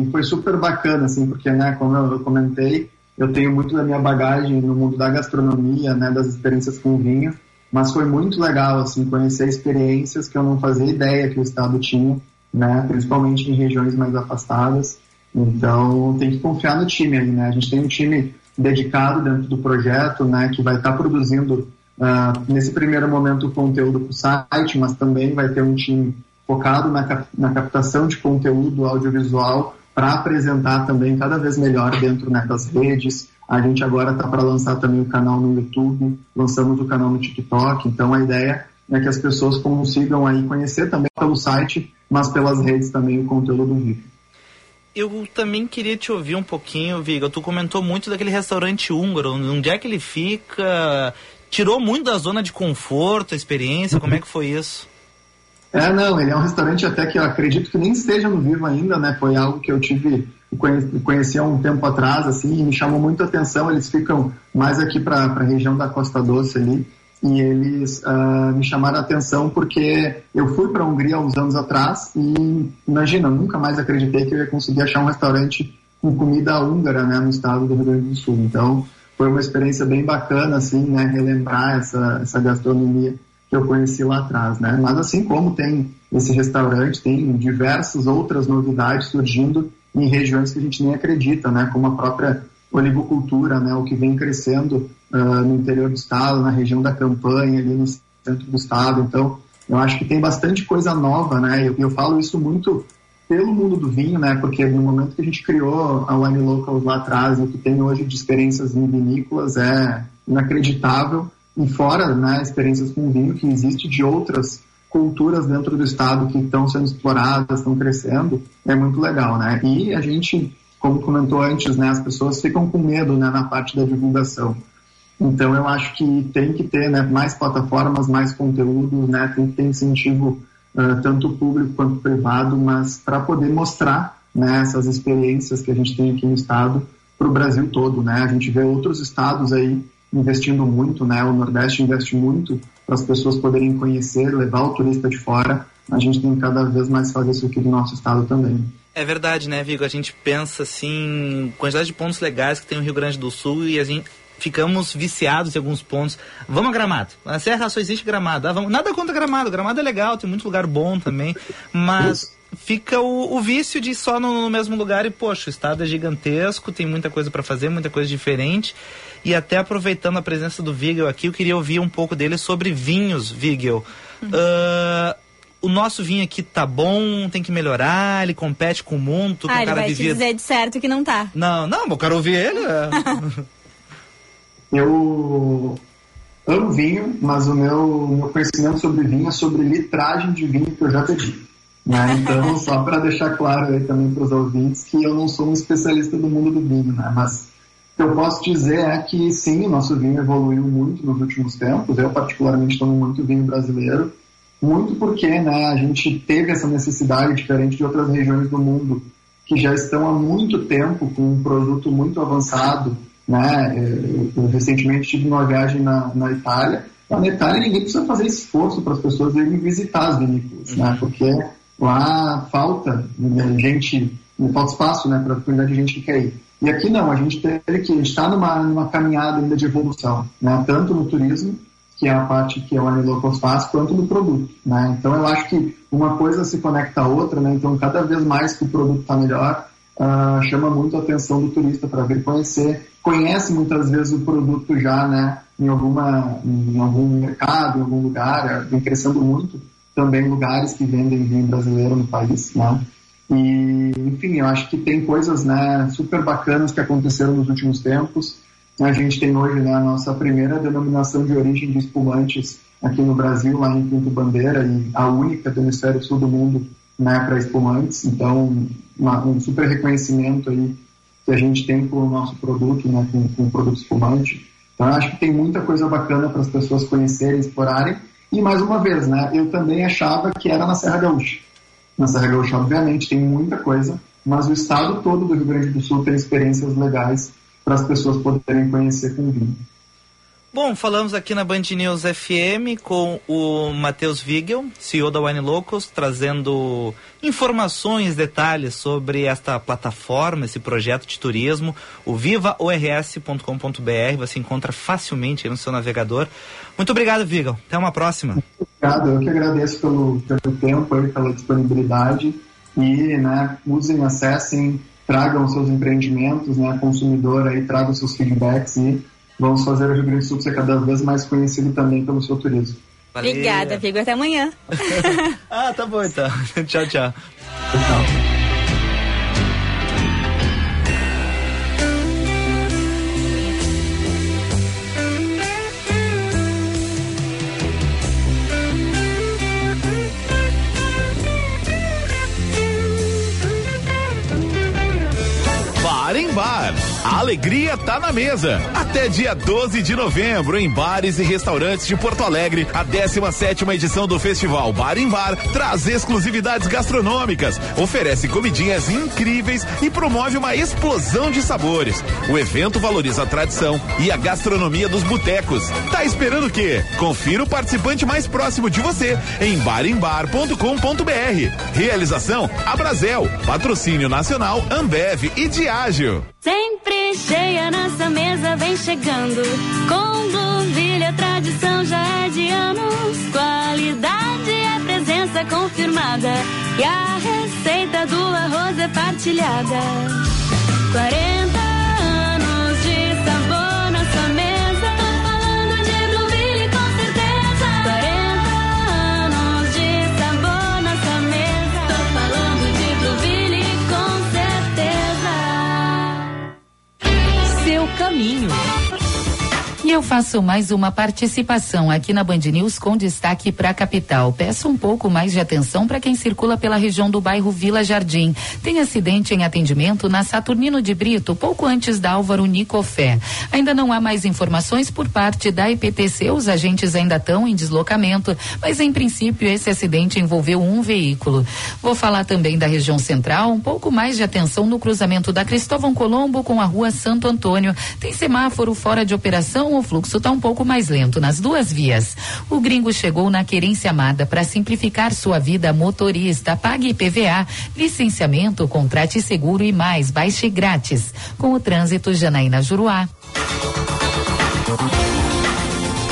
e foi super bacana, assim, porque, né, como eu, eu comentei, eu tenho muito da minha bagagem no mundo da gastronomia, né, das experiências com vinho, mas foi muito legal, assim, conhecer experiências que eu não fazia ideia que o estado tinha, né, principalmente em regiões mais afastadas. Então, tem que confiar no time aí, né? A gente tem um time dedicado dentro do projeto, né, que vai estar produzindo ah, nesse primeiro momento o conteúdo para o site, mas também vai ter um time focado na, cap- na captação de conteúdo audiovisual para apresentar também cada vez melhor dentro né, das redes. A gente agora está para lançar também o canal no YouTube, lançamos o canal no TikTok, então a ideia é que as pessoas consigam aí conhecer também pelo site, mas pelas redes também o conteúdo do vídeo. eu também queria te ouvir um pouquinho, Viga. Tu comentou muito daquele restaurante húngaro. Onde é que ele fica? Tirou muito da zona de conforto, a experiência. Como é que foi isso? É, não, ele é um restaurante até que eu acredito que nem esteja no vivo ainda, né? Foi algo que eu tive, conheci, há um tempo atrás, assim, e me chamou muito a atenção. Eles ficam mais aqui para a região da Costa Doce ali e eles uh, me chamaram a atenção porque eu fui para a Hungria há uns anos atrás e imagina, nunca mais acreditei que eu ia conseguir achar um restaurante com comida húngara, né, no estado do Rio Grande do Sul. Então, foi uma experiência bem bacana, assim, né, relembrar essa, essa gastronomia que eu conheci lá atrás, né. Mas assim como tem esse restaurante, tem diversas outras novidades surgindo em regiões que a gente nem acredita, né, como a própria oligocultura, né, o que vem crescendo uh, no interior do estado, na região da campanha, ali no centro do estado. Então, eu acho que tem bastante coisa nova, né? Eu, eu falo isso muito pelo mundo do vinho, né? Porque no momento que a gente criou a Wine Locals lá atrás, o que tem hoje de experiências em vinícolas é inacreditável. E fora, né, experiências com vinho que existe de outras culturas dentro do estado que estão sendo exploradas, estão crescendo, é muito legal, né? E a gente, como comentou antes, né, as pessoas ficam com medo, né, na parte da divulgação. Então eu acho que tem que ter né, mais plataformas, mais conteúdo, né, tem que ter incentivo uh, tanto público quanto privado, mas para poder mostrar né, essas experiências que a gente tem aqui no estado para o Brasil todo, né? A gente vê outros estados aí investindo muito, né? O Nordeste investe muito para as pessoas poderem conhecer, levar o turista de fora. A gente tem cada vez mais fazer isso aqui no nosso estado também. É verdade, né, Vigo? A gente pensa assim, quantidade de pontos legais que tem o Rio Grande do Sul e a gente ficamos viciados em alguns pontos. Vamos a Gramado. Na Serra só existe Gramado. Ah, vamos... Nada contra Gramado. Gramado é legal, tem muito lugar bom também. Mas fica o, o vício de só no, no, mesmo lugar e, poxa, o estado é gigantesco, tem muita coisa para fazer, muita coisa diferente. E até aproveitando a presença do Vigel aqui, eu queria ouvir um pouco dele sobre vinhos, Vigel. Uhum. Uh, o nosso vinho aqui tá bom, tem que melhorar, ele compete com o mundo, ah, com o cara vai vivia... te dizer de certo que não tá. Não, não, eu quero ouvir ele. É. Eu amo vinho, mas o meu, meu conhecimento sobre vinho é sobre litragem de vinho que eu já bebi. Né? Então, só para deixar claro aí também para os ouvintes que eu não sou um especialista do mundo do vinho, né? mas eu posso dizer é que sim, o nosso vinho evoluiu muito nos últimos tempos. Eu, particularmente, tomo muito vinho brasileiro, muito porque né, a gente teve essa necessidade, diferente de outras regiões do mundo, que já estão há muito tempo com um produto muito avançado né? Eu, recentemente tive uma viagem na, na Itália. Lá na Itália ninguém precisa fazer esforço para as pessoas irem visitar as vinícolas, né? Porque lá falta né, gente, falta espaço, né? Para a quantidade de gente que quer ir. E aqui não, a gente teve que está numa, numa caminhada ainda de evolução, né? Tanto no turismo que é a parte que a One Locals faz, quanto no produto, né? Então eu acho que uma coisa se conecta à outra, né? Então cada vez mais que o produto está melhor, uh, chama muito a atenção do turista para vir conhecer conhece muitas vezes o produto já, né, em, alguma, em algum mercado, em algum lugar, vem crescendo muito também lugares que vendem vinho brasileiro no país, né? E, enfim, eu acho que tem coisas, né, super bacanas que aconteceram nos últimos tempos. A gente tem hoje, né, a nossa primeira denominação de origem de espumantes aqui no Brasil, lá em Quinto Bandeira, e a única do hemisfério sul do mundo, né, para espumantes. Então, uma, um super reconhecimento aí que a gente tem com o nosso produto, né, com, com o produto espumante. Então, acho que tem muita coisa bacana para as pessoas conhecerem, explorarem. E, mais uma vez, né, eu também achava que era na Serra Gaúcha. Na Serra Gaúcha, obviamente, tem muita coisa, mas o estado todo do Rio Grande do Sul tem experiências legais para as pessoas poderem conhecer com vinho. Bom, falamos aqui na Band News FM com o Matheus Vigel, CEO da Wine Locals, trazendo informações, detalhes sobre esta plataforma, esse projeto de turismo, o vivaors.com.br, você encontra facilmente no seu navegador. Muito obrigado, Vigel. Até uma próxima. Obrigado, eu que agradeço pelo, pelo tempo e pela disponibilidade e né, usem, acessem, tragam seus empreendimentos, né, consumidor aí, tragam seus feedbacks e vamos fazer o Rio Grande do Sul ser cada vez mais conhecido também pelo seu turismo. Valeu. Obrigada, Vigo. Até amanhã. ah, tá bom então. tchau, tchau. Tchau. A alegria tá na mesa. Até dia 12 de novembro, em bares e restaurantes de Porto Alegre, a 17 edição do festival Bar em Bar traz exclusividades gastronômicas, oferece comidinhas incríveis e promove uma explosão de sabores. O evento valoriza a tradição e a gastronomia dos botecos. Tá esperando o quê? Confira o participante mais próximo de você em barembar.com.br. Realização Abrazel, patrocínio nacional Ambev e Diágio. Sempre cheia nossa mesa vem chegando. Com Blueville a tradição já é de anos. Qualidade é presença confirmada. E a receita do arroz é partilhada. 40 caminho. E eu faço mais uma participação aqui na Band News com destaque para a capital. Peço um pouco mais de atenção para quem circula pela região do bairro Vila Jardim. Tem acidente em atendimento na Saturnino de Brito, pouco antes da Álvaro Nicofé. Ainda não há mais informações por parte da IPTC, os agentes ainda estão em deslocamento, mas em princípio esse acidente envolveu um veículo. Vou falar também da região central, um pouco mais de atenção no cruzamento da Cristóvão Colombo com a rua Santo Antônio. Tem semáforo fora de operação o fluxo está um pouco mais lento nas duas vias. O gringo chegou na querência amada para simplificar sua vida motorista. Pague IPVA, licenciamento, contrate seguro e mais. Baixe grátis. Com o trânsito Janaína Juruá.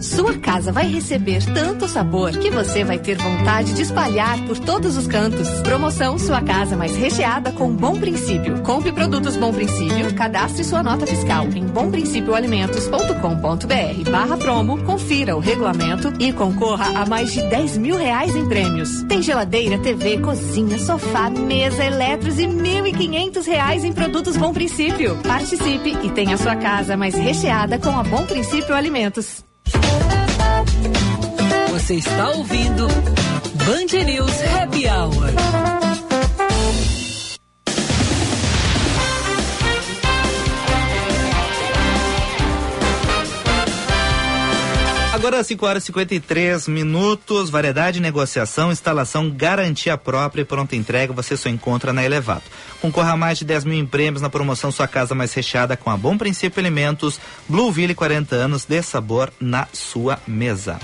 Sua casa vai receber tanto sabor que você vai ter vontade de espalhar por todos os cantos. Promoção Sua Casa Mais Recheada com Bom Princípio. Compre produtos Bom Princípio, cadastre sua nota fiscal em bomprincipioalimentos.com.br barra promo, confira o regulamento e concorra a mais de 10 mil reais em prêmios. Tem geladeira, TV, cozinha, sofá, mesa, eletros e mil e quinhentos reais em produtos Bom Princípio. Participe e tenha sua casa mais recheada com a Bom Princípio Alimentos. Você está ouvindo Band News Happy Hour. Agora 5 horas e 53 minutos, variedade, negociação, instalação, garantia própria e pronta entrega, você só encontra na Elevato. Concorra a mais de 10 mil prêmios na promoção Sua Casa Mais Recheada com a Bom Princípio Alimentos, Blueville 40 anos, de sabor na sua mesa.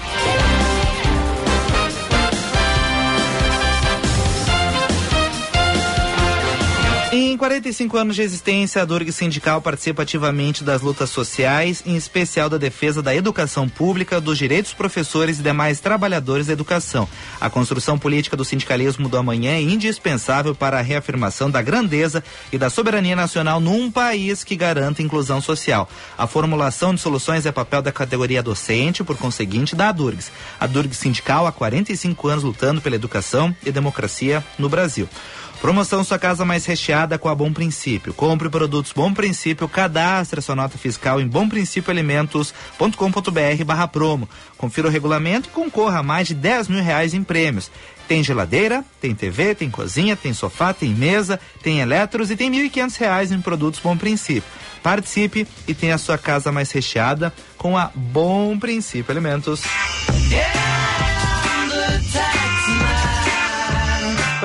Em 45 anos de existência, a Durg Sindical participa ativamente das lutas sociais, em especial da defesa da educação pública, dos direitos dos professores e demais trabalhadores da educação. A construção política do sindicalismo do amanhã é indispensável para a reafirmação da grandeza e da soberania nacional num país que garanta inclusão social. A formulação de soluções é papel da categoria docente, por conseguinte, da Durgs. A Durg Sindical há 45 anos lutando pela educação e democracia no Brasil. Promoção Sua Casa Mais Recheada com a Bom Princípio. Compre produtos Bom Princípio, cadastre sua nota fiscal em bomprincipioalimentos.com.br barra promo. Confira o regulamento e concorra a mais de 10 mil reais em prêmios. Tem geladeira, tem TV, tem cozinha, tem sofá, tem mesa, tem eletros e tem 1.500 reais em produtos Bom Princípio. Participe e tenha sua casa mais recheada com a Bom Princípio Alimentos.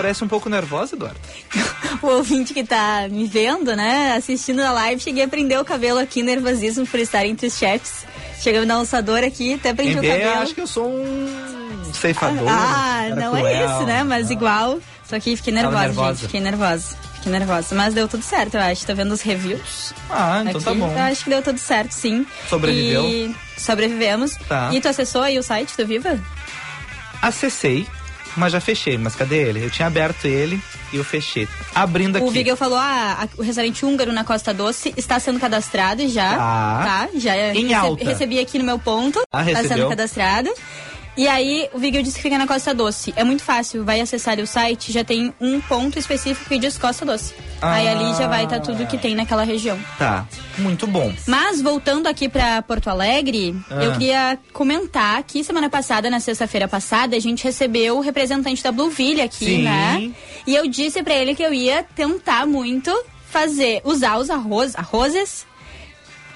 Parece um pouco nervosa, Eduardo. o ouvinte que tá me vendo, né, assistindo a live, cheguei a prender o cabelo aqui, nervosismo por estar entre os chefes. Cheguei a me dar um lançador aqui, até prendi o cabelo. acho que eu sou um ceifador. Ah, cara não cruel. é isso, né? Mas igual. Só que fiquei nervosa, nervosa. gente. Fiquei nervosa. Fiquei nervosa. Mas deu tudo certo, eu acho. Tô vendo os reviews. Ah, então aqui. tá bom. Eu acho que deu tudo certo, sim. Sobreviveu? E sobrevivemos. Tá. E tu acessou aí o site do Viva? Acessei, mas já fechei. Mas cadê ele? Eu tinha aberto ele E eu fechei. Abrindo aqui. O Vigel falou: ah, a- o restaurante húngaro na Costa Doce está sendo cadastrado já. Tá. Tá, já Em alta. recebi aqui no meu ponto. Ah, Está recebeu. sendo cadastrado. E aí, o Vigel disse que fica na Costa Doce. É muito fácil, vai acessar o site, já tem um ponto específico que diz Costa Doce. Aí ali já vai estar tudo que tem naquela região. Tá. Muito bom. Mas voltando aqui pra Porto Alegre, Ah. eu queria comentar que semana passada, na sexta-feira passada, a gente recebeu o representante da Blueville aqui, Sim. né? E eu disse pra ele que eu ia tentar muito fazer, usar os arroz, arrozes.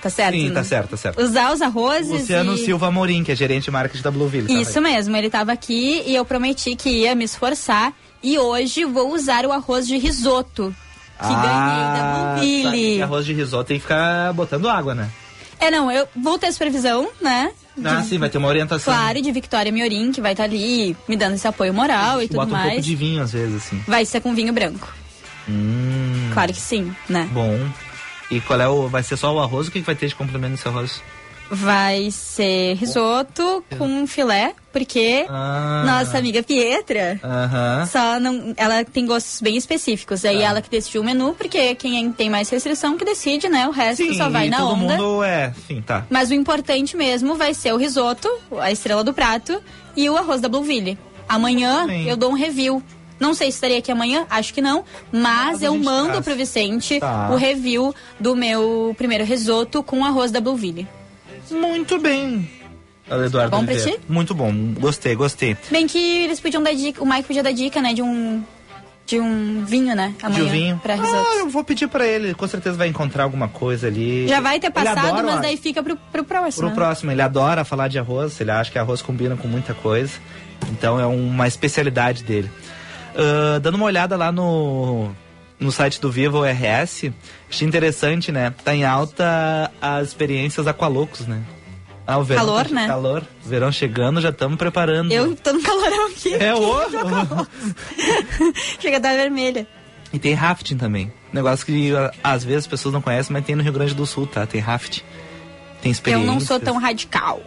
Tá certo? Sim, né? tá certo, tá certo. Usar os arrozes Luciano e... Silva Morim, que é gerente de marketing da Blueville. tava Isso mesmo, ele tava aqui e eu prometi que ia me esforçar. E hoje vou usar o arroz de risoto que ganhei da Ah, Blueville. que arroz de risoto tem que ficar botando água, né? É, não, eu vou ter supervisão, né? Ah, De- sim, vai ter uma orientação. Claro, de Victoria Miorim, que vai estar ali me dando esse apoio moral e tudo Bota um pouco mais. de vinho às vezes, assim. Vai ser com vinho branco. Hum, Claro que sim, né? Bom. E qual é o. Vai ser só o arroz? O que, que vai ter de complemento nesse arroz? Vai ser risoto com filé, porque Ah. nossa amiga Pietra Aham. só não. Ela tem gostos bem específicos. Aí Tá. ela que decidiu o menu, porque quem tem mais restrição que decide, né? O resto Sim, só vai na todo onda. mundo é. Sim, tá. Mas o importante mesmo vai ser o risoto, a estrela do prato, e o arroz da Blueville. Amanhã eu dou um review. Não sei se estarei aqui amanhã, acho que não, mas a eu mando traz. pro Vicente Tá. o review do meu primeiro risoto com arroz da Blueville. Muito bem. Eduardo Tá bom pra Oliveira. ti? Muito bom. Gostei, gostei. Bem que eles podiam dar dica, o Mike podia dar dica, né, de um de um vinho, né, amanhã de vinho. pra risotos. Ah, eu vou pedir pra ele. Com certeza vai encontrar alguma coisa ali. Já vai ter passado, adora, mas daí fica pro, pro próximo. Pro né? próximo, ele adora falar de arroz, ele acha que arroz combina com muita coisa. Então é uma especialidade dele. Ah, dando uma olhada lá no, no site do Vivo RS, achei interessante, né? Tá em alta as experiências aqualocos, né? Ah, o verão Calor, tá- né? Calor, verão chegando, já estamos preparando. Eu tô no calorão aqui. É o Chega a dar vermelha. E tem rafting também. Negócio que ah, às vezes as pessoas não conhecem, mas tem no Rio Grande do Sul, tá? Tem rafting. Tem Eu experiência. não sou tão radical.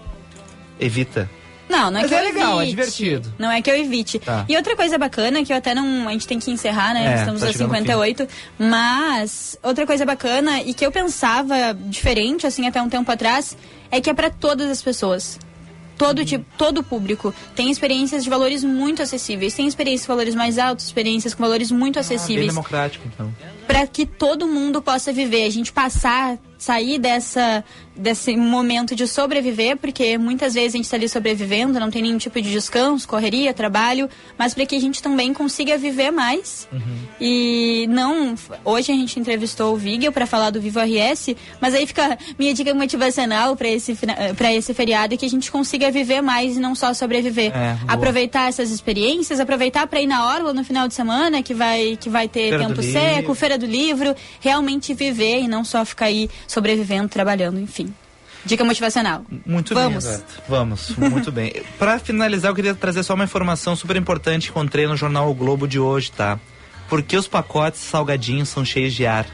Evita. Não, não é Mas que é eu legal, é evite. divertido. Não é que eu evite. Tá. E outra coisa bacana, que eu até não. A gente tem que encerrar, né? É, Estamos tá a chegando no 58. Mas, outra coisa bacana e que eu pensava diferente, assim, até um tempo atrás, é que é pra todas as pessoas. Todo Uhum. tipo, todo público tem experiências de valores muito acessíveis, tem experiências de valores mais altos, experiências com valores muito Ah, bem acessíveis democrático, então. Para que todo mundo possa viver, a gente passar, sair dessa desse momento de sobreviver, porque muitas vezes a gente está ali sobrevivendo, não tem nenhum tipo de descanso, correria, trabalho, mas para que a gente também consiga viver mais. E não, hoje a gente entrevistou o Vigel para falar do Vivo RS, mas aí fica minha dica motivacional para esse esse feriado que a gente consiga viver mais e não só sobreviver. É, aproveitar essas experiências, aproveitar para ir na orla no final de semana que vai que vai ter Feira tempo seco, feira do livro, realmente viver e não só ficar aí sobrevivendo, trabalhando, enfim. Dica motivacional. Muito Vamos. bem, Eduardo. Vamos, muito bem. Para finalizar, eu queria trazer só uma informação super importante que encontrei no jornal O Globo de hoje, tá? Por que os pacotes salgadinhos são cheios de ar?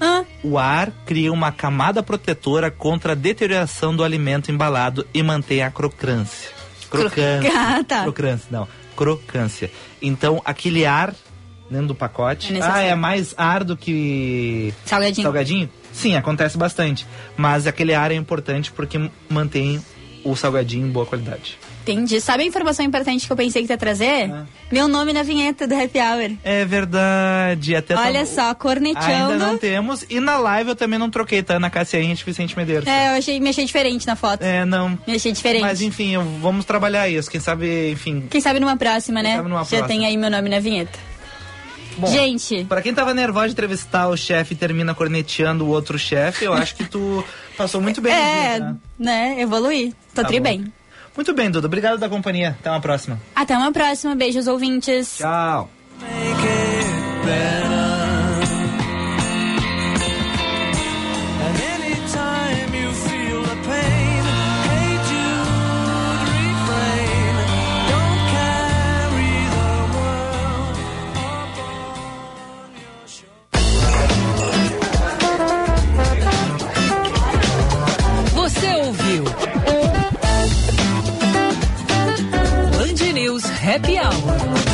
Ah, O ar cria uma camada protetora contra a deterioração do alimento embalado e mantém a crocância. Crocância. Ah, tá. Crocância, não. Crocância. Então, aquele ar dentro do pacote. É ah, é mais ar do que salgadinho. salgadinho? Sim, acontece bastante. Mas aquele ar é importante porque mantém o salgadinho em boa qualidade. Entendi. Sabe a informação importante que eu pensei que ia trazer? Ah. Meu nome na vinheta do Happy Hour. É verdade. Até Olha tá- só, corneteando. Ainda não temos. E na live eu também não troquei, tá? Ana Cássia e Vicente Medeiros. É, eu achei, me achei diferente na foto. É, não. Me achei diferente. Mas enfim, vamos trabalhar isso. Quem sabe, enfim. Quem sabe numa próxima, né? sabe numa Já próxima. tem aí meu nome na vinheta. Bom, Gente, Pra quem tava nervoso de entrevistar o chefe e termina corneteando o outro chefe, eu acho que tu passou muito bem. é, né? né? Evoluir. Tô Tá tri bom. bem. Muito bem, Duda. Obrigado da companhia. Até uma próxima. Até uma próxima. Beijos, ouvintes. Tchau. Happy Hour.